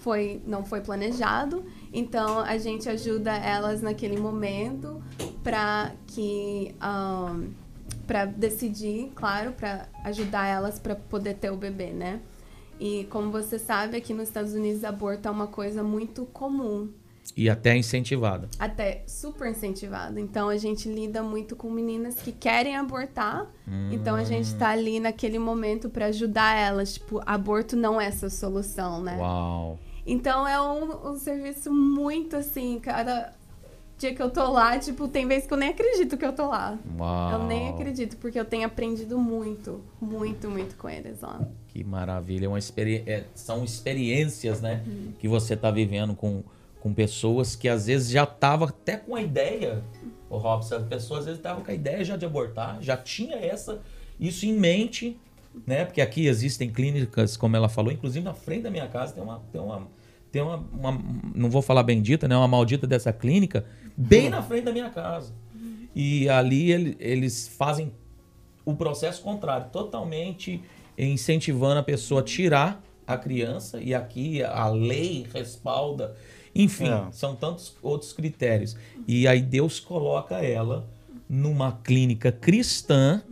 foi, não foi planejado. Então a gente ajuda elas naquele momento para que. Um, para decidir, claro, para ajudar elas para poder ter o bebê, né? E como você sabe, aqui nos Estados Unidos aborto é uma coisa muito comum E até incentivada. até super incentivado. Então a gente lida muito com meninas que querem abortar. Então a gente tá ali naquele momento pra ajudar elas. Tipo, aborto não é essa solução, né? Uau. Então é um, um serviço muito assim, cada dia que eu tô lá, tipo, tem vezes que eu nem acredito que eu tô lá. Uau. Eu nem acredito, porque eu tenho aprendido muito, muito, muito com eles lá. Que maravilha. É uma experi é, são experiências, né? Uhum. Que você tá vivendo com, com pessoas que às vezes já tava até com a ideia. O Robson, as pessoas às vezes estavam com a ideia já de abortar, já tinha essa, isso em mente, né? Porque aqui existem clínicas, como ela falou, inclusive na frente da minha casa tem uma. Tem uma tem uma, uma- não vou falar bendita, né? Uma maldita dessa clínica, bem na frente da minha casa. E ali ele- eles fazem o processo contrário, totalmente incentivando a pessoa a tirar a criança, e aqui a lei respalda. Enfim, É. são tantos outros critérios. E aí Deus coloca ela numa clínica cristã.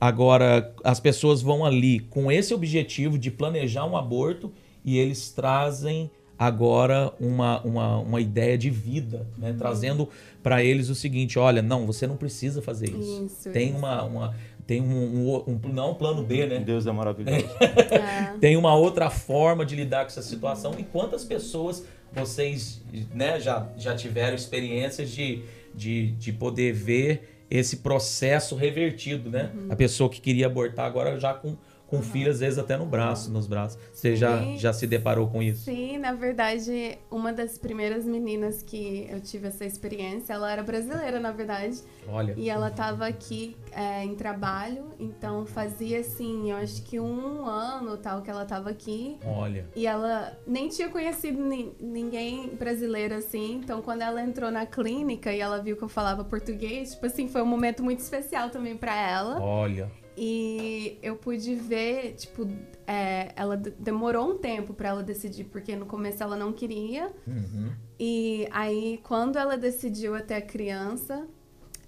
Agora, as pessoas vão ali com esse objetivo de planejar um aborto e eles trazem agora uma, uma, uma ideia de vida, né? trazendo para eles o seguinte: olha, não, você não precisa fazer isso. Isso, Tem isso. uma, uma. tem um, um, um, não um plano B, né? Deus é maravilhoso. É. tem uma outra forma de lidar com essa situação. E quantas pessoas vocês né, já, já tiveram experiências de, de, de poder ver esse processo revertido, né? A pessoa que queria abortar agora já com com filho, às vezes até no braço, nos braços. Você já, já se deparou com isso? Sim, na verdade, uma das primeiras meninas que eu tive essa experiência, ela era brasileira, na verdade. Olha. E ela estava aqui é, em trabalho, então fazia assim, eu acho que um ano tal que ela estava aqui. Olha. E ela nem tinha conhecido ni- ninguém brasileiro assim, então quando ela entrou na clínica e ela viu que eu falava português, tipo assim, foi um momento muito especial também para ela. Olha. E eu pude ver, tipo, é, ela demorou um tempo pra ela decidir, porque no começo ela não queria. Uhum. E aí, quando ela decidiu até a criança,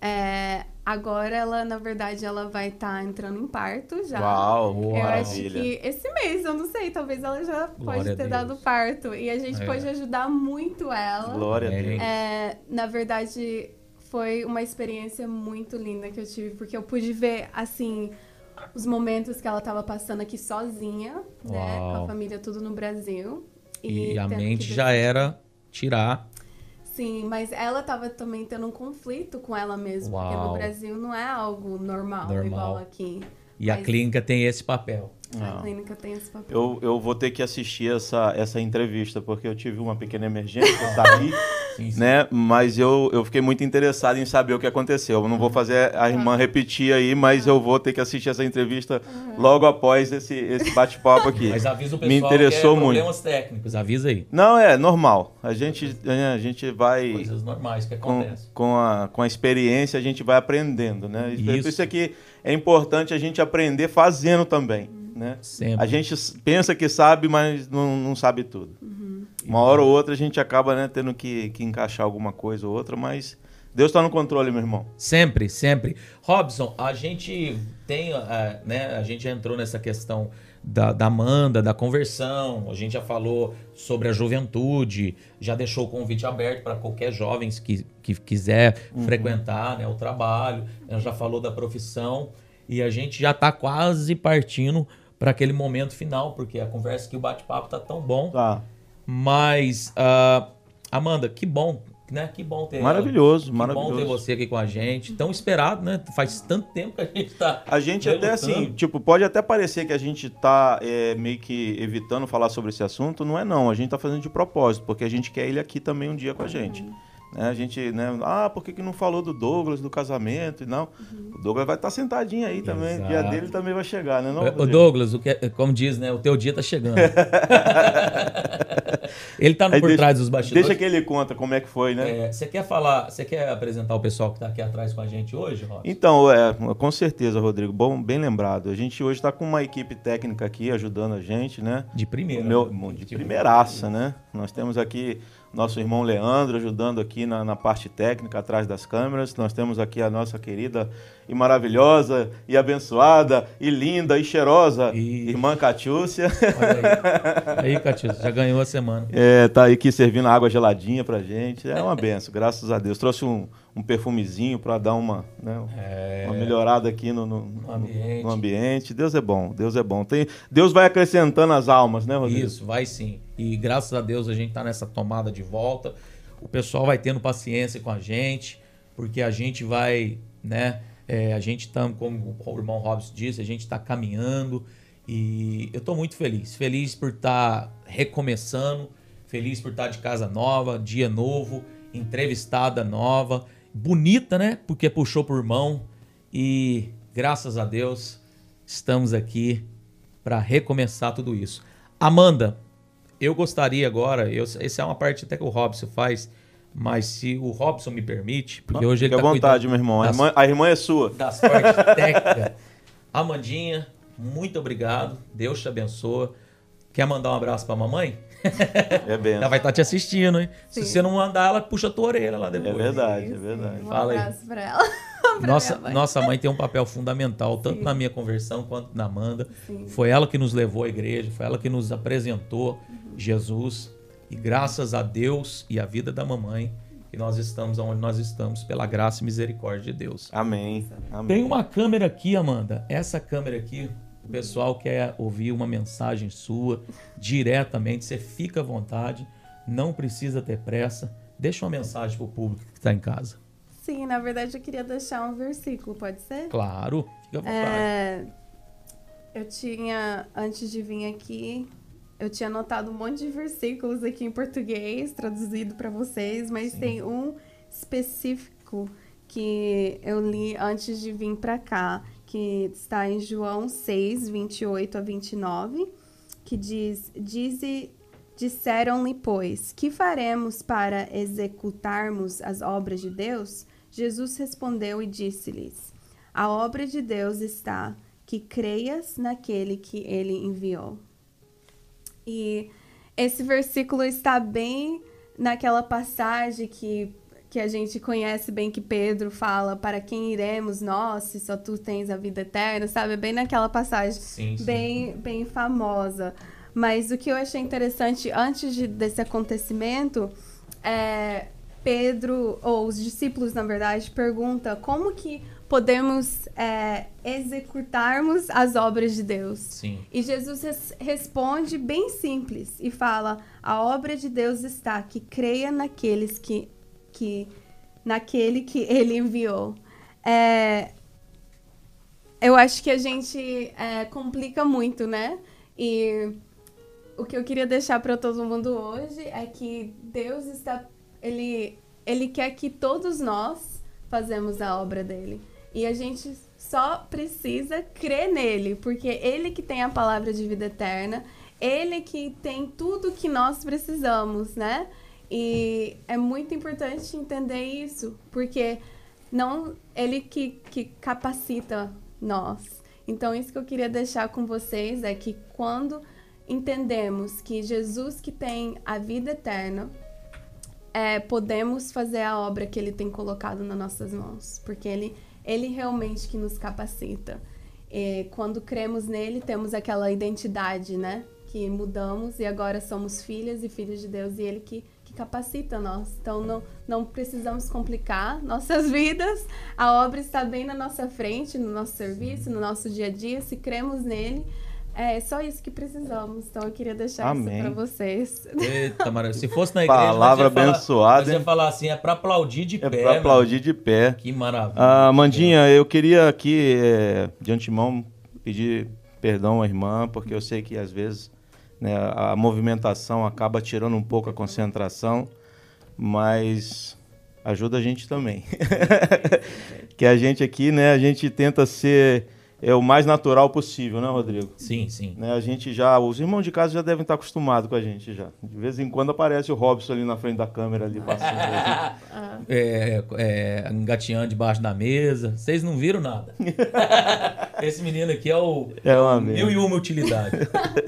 é, agora ela, na verdade, ela vai estar entrando em parto já. Uau, Eu Eu acho maravilha. que esse mês, eu não sei, talvez ela já Glória pode ter dado parto. E a gente É. pode ajudar muito ela. Glória a É. Deus. É, na verdade, foi uma experiência muito linda que eu tive, porque eu pude ver, assim, os momentos que ela estava passando aqui sozinha, né? Com a família tudo no Brasil. E, a tendo mente já era tirar. Sim, mas ela estava também tendo um conflito com ela mesma, porque Uau. no Brasil não é algo normal, Normal. igual aqui. E a Mas clínica tem esse papel. A clínica tem esse papel. Eu, eu vou ter que assistir essa, essa entrevista, porque eu tive uma pequena emergência, eu saí, Sim, sim. né? Mas eu, eu fiquei muito interessado em saber o que aconteceu. Eu não vou fazer a irmã repetir aí, mas eu vou ter que assistir essa entrevista logo após esse, esse bate-papo aqui. Mas avisa o pessoal Me interessou que é muito. problemas técnicos. Avisa aí. Não, é normal. A gente, a gente vai. Coisas normais que com, acontecem. com, a, com a experiência a gente vai aprendendo, né? Isso. isso aqui é importante a gente aprender fazendo também, né? Sempre. A gente pensa que sabe, mas não, não sabe tudo. Uhum. Uma hora ou outra a gente acaba né, tendo que, que encaixar alguma coisa ou outra, mas Deus está no controle, meu irmão. Sempre, sempre. Robson, a gente tem, eh, né? A gente já entrou nessa questão da, da Amanda, da conversão. A gente já falou sobre a juventude, já deixou o convite aberto para qualquer jovem que, que quiser frequentar né, o trabalho. Ela já falou da profissão e a gente já está quase partindo para aquele momento final, porque a conversa aqui, o bate-papo tá tão bom. Tá. Mas, ah, Amanda, que bom, né? Que bom ter Maravilhoso, que bom maravilhoso. ter você aqui com a gente. Tão esperado, né? Faz tanto tempo que a gente tá. A gente né, até assim, tipo, pode até parecer que a gente tá é, meio que evitando falar sobre esse assunto, não é não, a gente tá fazendo de propósito, porque a gente quer ele aqui também um dia com a gente. Né, a gente, né, ah, por que, que não falou do Douglas, do casamento e não? O Douglas vai estar sentadinho aí também, o dia Exato. dele também vai chegar, né? Não, Rodrigo? Douglas, o que, como diz, né? O teu dia tá chegando. Ele tá por deixa- trás dos bastidores. Deixa que ele conta como é que foi, né? É, Você quer falar, você quer apresentar o pessoal que tá aqui atrás com a gente hoje, Robson? Então, é, com certeza, Rodrigo, bom, bem lembrado. A gente hoje está com uma equipe técnica aqui ajudando a gente, né? De primeira. O meu, né? de primeiraça, né? Nós temos aqui nosso irmão Leandro ajudando aqui na, na parte técnica, atrás das câmeras. Nós temos aqui a nossa querida e maravilhosa e abençoada e linda e cheirosa E- irmã Catiúcia. Olha aí. Aí, Catius, já ganhou a semana. É, tá aí aqui servindo água geladinha pra gente. É uma benção, graças a Deus. Trouxe um, um perfumezinho para dar uma, né, É, uma melhorada aqui no, no- no- ambiente. no ambiente. Deus é bom, Deus é bom. Tem, Deus vai acrescentando as almas, né, Rodrigo? Isso, vai sim. E graças a Deus a gente tá nessa tomada de volta. O pessoal vai tendo paciência com a gente, porque a gente vai, né? é, a gente tá, como o irmão Robson disse, a gente tá caminhando e eu tô muito feliz. Feliz por estar recomeçando, feliz por estar de casa nova, dia novo, entrevistada nova, bonita, né? Porque puxou por mão e graças a Deus estamos aqui para recomeçar tudo isso. Amanda, eu gostaria agora, eu, essa é uma parte até que o Robson faz, mas se o Robson me permite, porque hoje ele Fique tá à vontade, meu irmão. A das- irmã, a irmã é sua. das partes técnicas. Amandinha, muito obrigado. Deus te abençoe. Quer mandar um abraço pra mamãe? É bem. Ela vai estar te assistindo, hein? Se Sim. você não mandar, ela puxa a tua orelha lá depois. É verdade, é verdade. Um Fala aí. abraço pra ela. Nossa, mãe. nossa mãe tem um papel fundamental, tanto Sim. na minha conversão quanto na Amanda. Sim. Foi ela que nos levou à igreja, foi ela que nos apresentou Uhum. Jesus. E graças a Deus e a vida da mamãe, que nós estamos onde nós estamos, pela graça e misericórdia de Deus. Amém. Amém. Tem uma câmera aqui, Amanda. Essa câmera aqui, o pessoal quer ouvir uma mensagem sua diretamente. Você fica à vontade, não precisa ter pressa. Deixa uma mensagem para o público que está em casa. Sim, na verdade eu queria deixar um versículo, pode ser? Claro, fica à vontade. É, eu tinha, antes de vir aqui, eu tinha anotado um monte de versículos aqui em português, traduzido para vocês, mas Sim. tem um específico que eu li antes de vir para cá, que está em João 6, 28 a 29, que diz: Dize, Disseram-lhe, pois, que faremos para executarmos as obras de Deus? Jesus respondeu e disse-lhes: A obra de Deus está que creias naquele que ele enviou. E esse versículo está bem naquela passagem que, que a gente conhece bem que Pedro fala: Para quem iremos nós, se só tu tens a vida eterna, sabe? Bem naquela passagem Sim, sim. bem, bem famosa. Mas o que eu achei interessante antes de- desse acontecimento é Pedro, ou os discípulos, na verdade, pergunta como que podemos é, executarmos as obras de Deus. Sim. E Jesus res- responde bem simples e fala: a obra de Deus está que creia naqueles que, que naquele que Ele enviou. É, eu acho que a gente é, complica muito, né? E o que eu queria deixar para todo mundo hoje é que Deus está, ele, ele quer que todos nós fazemos a obra dele. E a gente só precisa crer nele, porque ele que tem a palavra de vida eterna, ele que tem tudo que nós precisamos, né? E é muito importante entender isso, porque não ele que, que capacita nós. Então, isso que eu queria deixar com vocês é que quando entendemos que Jesus que tem a vida eterna, é, podemos fazer a obra que ele tem colocado nas nossas mãos, porque ele, ele realmente que nos capacita. E quando cremos nele, temos aquela identidade, né? Que mudamos e agora somos filhas e filhos de Deus e ele que, que capacita nós. Então não, não precisamos complicar nossas vidas. A obra está bem na nossa frente, no nosso serviço, no nosso dia a dia. Se cremos nele, é só isso que precisamos. Então eu queria deixar Amém. isso para vocês. Eita, Maravilha. Se fosse na igreja, Palavra falar- abençoada, ia hein? falar assim, é pra aplaudir de É pé. para meu. aplaudir de pé. Que maravilha. Ah, Mandinha, eu queria aqui, é, de antemão, pedir perdão à irmã, porque eu sei que às vezes né, a movimentação acaba tirando um pouco a concentração, mas ajuda a gente também. que a gente aqui, né, a gente tenta ser é, o mais natural possível, né, Rodrigo? Sim, sim. Né, a gente já, os irmãos de casa já devem estar acostumados com a gente já. De vez em quando aparece o Robson ali na frente da câmera ali passando. Ah, É, é, engatinhando debaixo da mesa. Vocês não viram nada. Esse menino aqui é o É uma mil e uma utilidade.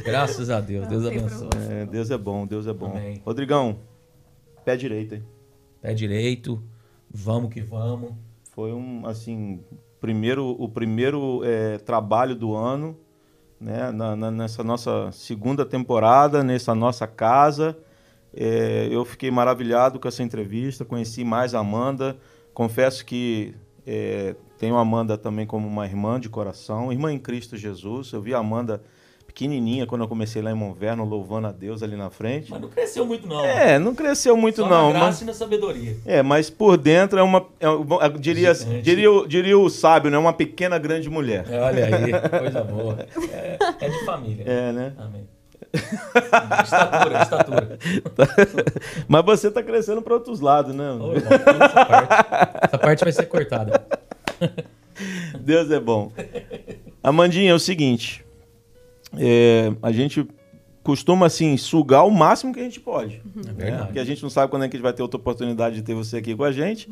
Graças a Deus. Deus abençoe. É, Deus é bom, Deus é bom. Amém. Rodrigão, pé direito, hein? Pé direito. Vamos que vamos. Foi um, assim, primeiro, o primeiro é, trabalho do ano, né? na- na- nessa nossa segunda temporada, nessa nossa casa. É, eu fiquei maravilhado com essa entrevista, conheci mais a Amanda. Confesso que é, tenho a Amanda também como uma irmã de coração, irmã em Cristo Jesus. Eu vi a Amanda pequenininha quando eu comecei lá em Monverno, louvando a Deus ali na frente. Mas não cresceu muito, não. É, não cresceu muito Só não, na mas... graça e na sabedoria. É, mas por dentro é uma. é diria, Gigante. diria, o- diria o sábio, né? Uma pequena grande mulher. É, olha aí, coisa boa. É, é de família. É, né? Amém. estatura, estatura. Mas você tá crescendo para outros lados, né? Ô, irmão, essa, parte. essa parte vai ser cortada. Deus é bom. Amandinha, é o seguinte. É, a gente costuma, assim, sugar o máximo que a gente pode. É né? verdade. Porque a gente não sabe quando é que a gente vai ter outra oportunidade de ter você aqui com a gente.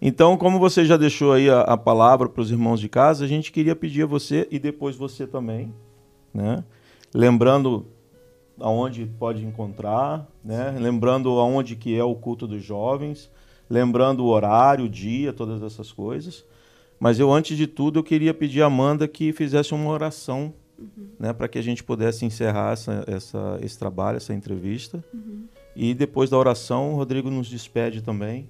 Então, como você já deixou aí a, a palavra para os irmãos de casa, a gente queria pedir a você e depois você também, né? Lembrando aonde pode encontrar, né? Lembrando aonde que é o culto dos jovens, lembrando o horário, o dia, todas essas coisas. Mas eu, antes de tudo, eu queria pedir a Amanda que fizesse uma oração, né? Para que a gente pudesse encerrar essa, essa- esse trabalho, essa entrevista. E depois da oração, o Rodrigo nos despede também,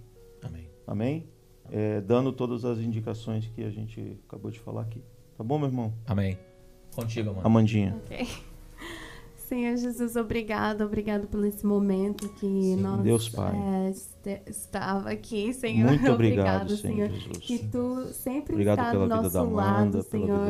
Amém? É, dando todas as indicações que a gente acabou de falar aqui. Tá bom, meu irmão? Amém. Contigo, mano. Amandinha. Ok. Senhor Jesus, obrigado, obrigado por esse momento que Sim, nós Deus Pai. é, estava aqui, Senhor. Muito obrigado, obrigado, Senhor. Jesus. Que tu sempre Obrigado está do nosso lado, Senhor.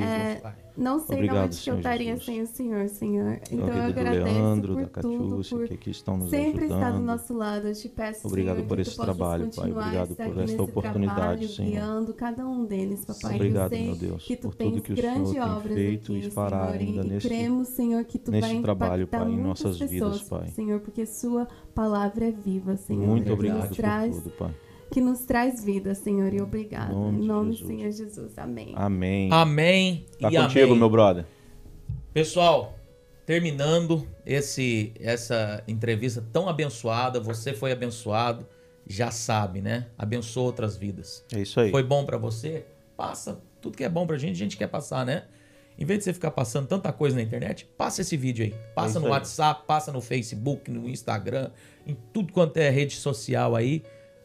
É. Não sei Obrigado, onde que eu estaria Jesus. sem o Senhor, Senhor. Então eu agradeço Leandro, por da tudo, Catiúcia, por que aqui estão nos sempre estar do ajudando. nosso lado. Eu te peço, Obrigado Senhor, por que esse trabalho, Pai. Obrigado por esta oportunidade, trabalho, Senhor. guiando cada um deles, papai. Obrigado, sei meu Deus, que tu por tens tudo que o grandes Senhor tem obras feito aqui, e fará Senhor, ainda e neste- cremos, Senhor, que tu neste vai trabalho, Pai, em nossas vidas, Pai. Senhor, porque sua palavra é viva, Senhor. Muito que obrigado nos por traz, tudo, Pai. que nos traz vida, Senhor, e obrigado. Em nome Em nome do Jesus. Senhor Jesus. Amém. Amém. Amém Tá e contigo, amém. meu brother. Pessoal, terminando esse essa entrevista tão abençoada, você foi abençoado, já sabe, né? Abençoa outras vidas. É isso aí. Foi bom pra você? Passa. Tudo que é bom pra gente, a gente quer passar, né? Em vez de você ficar passando tanta coisa na internet, passa esse vídeo aí. Passa isso no. WhatsApp, passa no Facebook, no Instagram, em tudo quanto é rede social aí.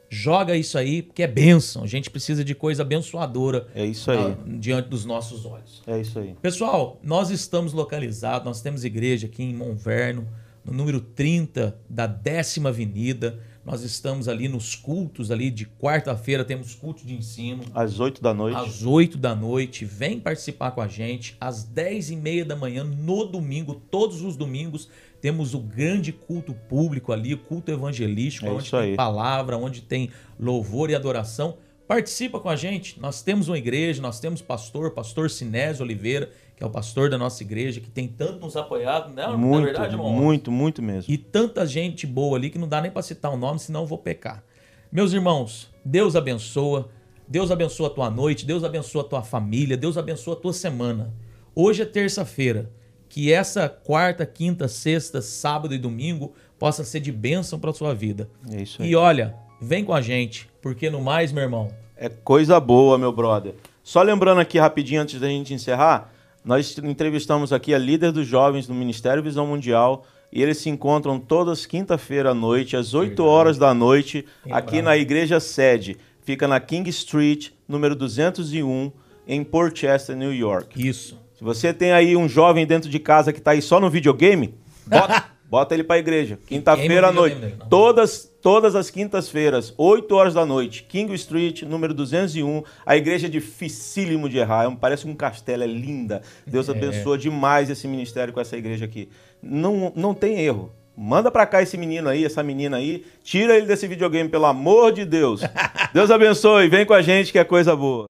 Joga isso aí, porque é bênção. A gente precisa de coisa abençoadora É isso aí. na- diante dos nossos olhos. É isso aí. Pessoal, nós estamos localizados, nós temos igreja aqui em Monverno, no número 30 da décima avenida. Nós estamos ali nos cultos ali de quarta-feira, temos culto de ensino. Às 8 da noite. Às 8 da noite, vem participar com a gente. Às 10 e meia da manhã, no domingo, todos os domingos, temos o grande culto público ali, o culto evangelístico, É onde tem aí. palavra, onde tem louvor e adoração. Participa com a gente. Nós temos uma igreja, nós temos pastor, pastor Sinésio Oliveira, que é o pastor da nossa igreja, que tem tanto nos apoiado, né? Muito, verdade, irmão? muito, muito mesmo. E tanta gente boa ali que não dá nem para citar o nome, senão eu vou pecar. Meus irmãos, Deus abençoa. Deus abençoa a tua noite, Deus abençoa a tua família, Deus abençoa a tua semana. Hoje é terça-feira. Que essa quarta, quinta, sexta, sábado e domingo possa ser de bênção para sua vida. É isso aí. E olha, vem com a gente, porque no mais, meu irmão, É coisa boa, meu brother. Só lembrando aqui rapidinho antes da gente encerrar, nós entrevistamos aqui a líder dos jovens do Ministério Visão Mundial e eles se encontram todas quinta-feira à noite, às 8 Verdade. horas da noite, aqui na igreja sede. Fica na King Street, número 201, em Port Chester, New York. isso. Se você tem aí um jovem dentro de casa que tá aí só no videogame, bota, bota ele pra igreja. Quinta-feira à noite. Todas, todas as quintas-feiras, 8 horas da noite, King Street, número 201. A igreja é dificílimo de errar. é Parece um castelo, é linda. Deus É. abençoa demais esse ministério com essa igreja aqui. Não, não tem erro. Manda pra cá esse menino aí, essa menina aí. Tira ele desse videogame, pelo amor de Deus. Deus abençoe. Vem com a gente que é coisa boa.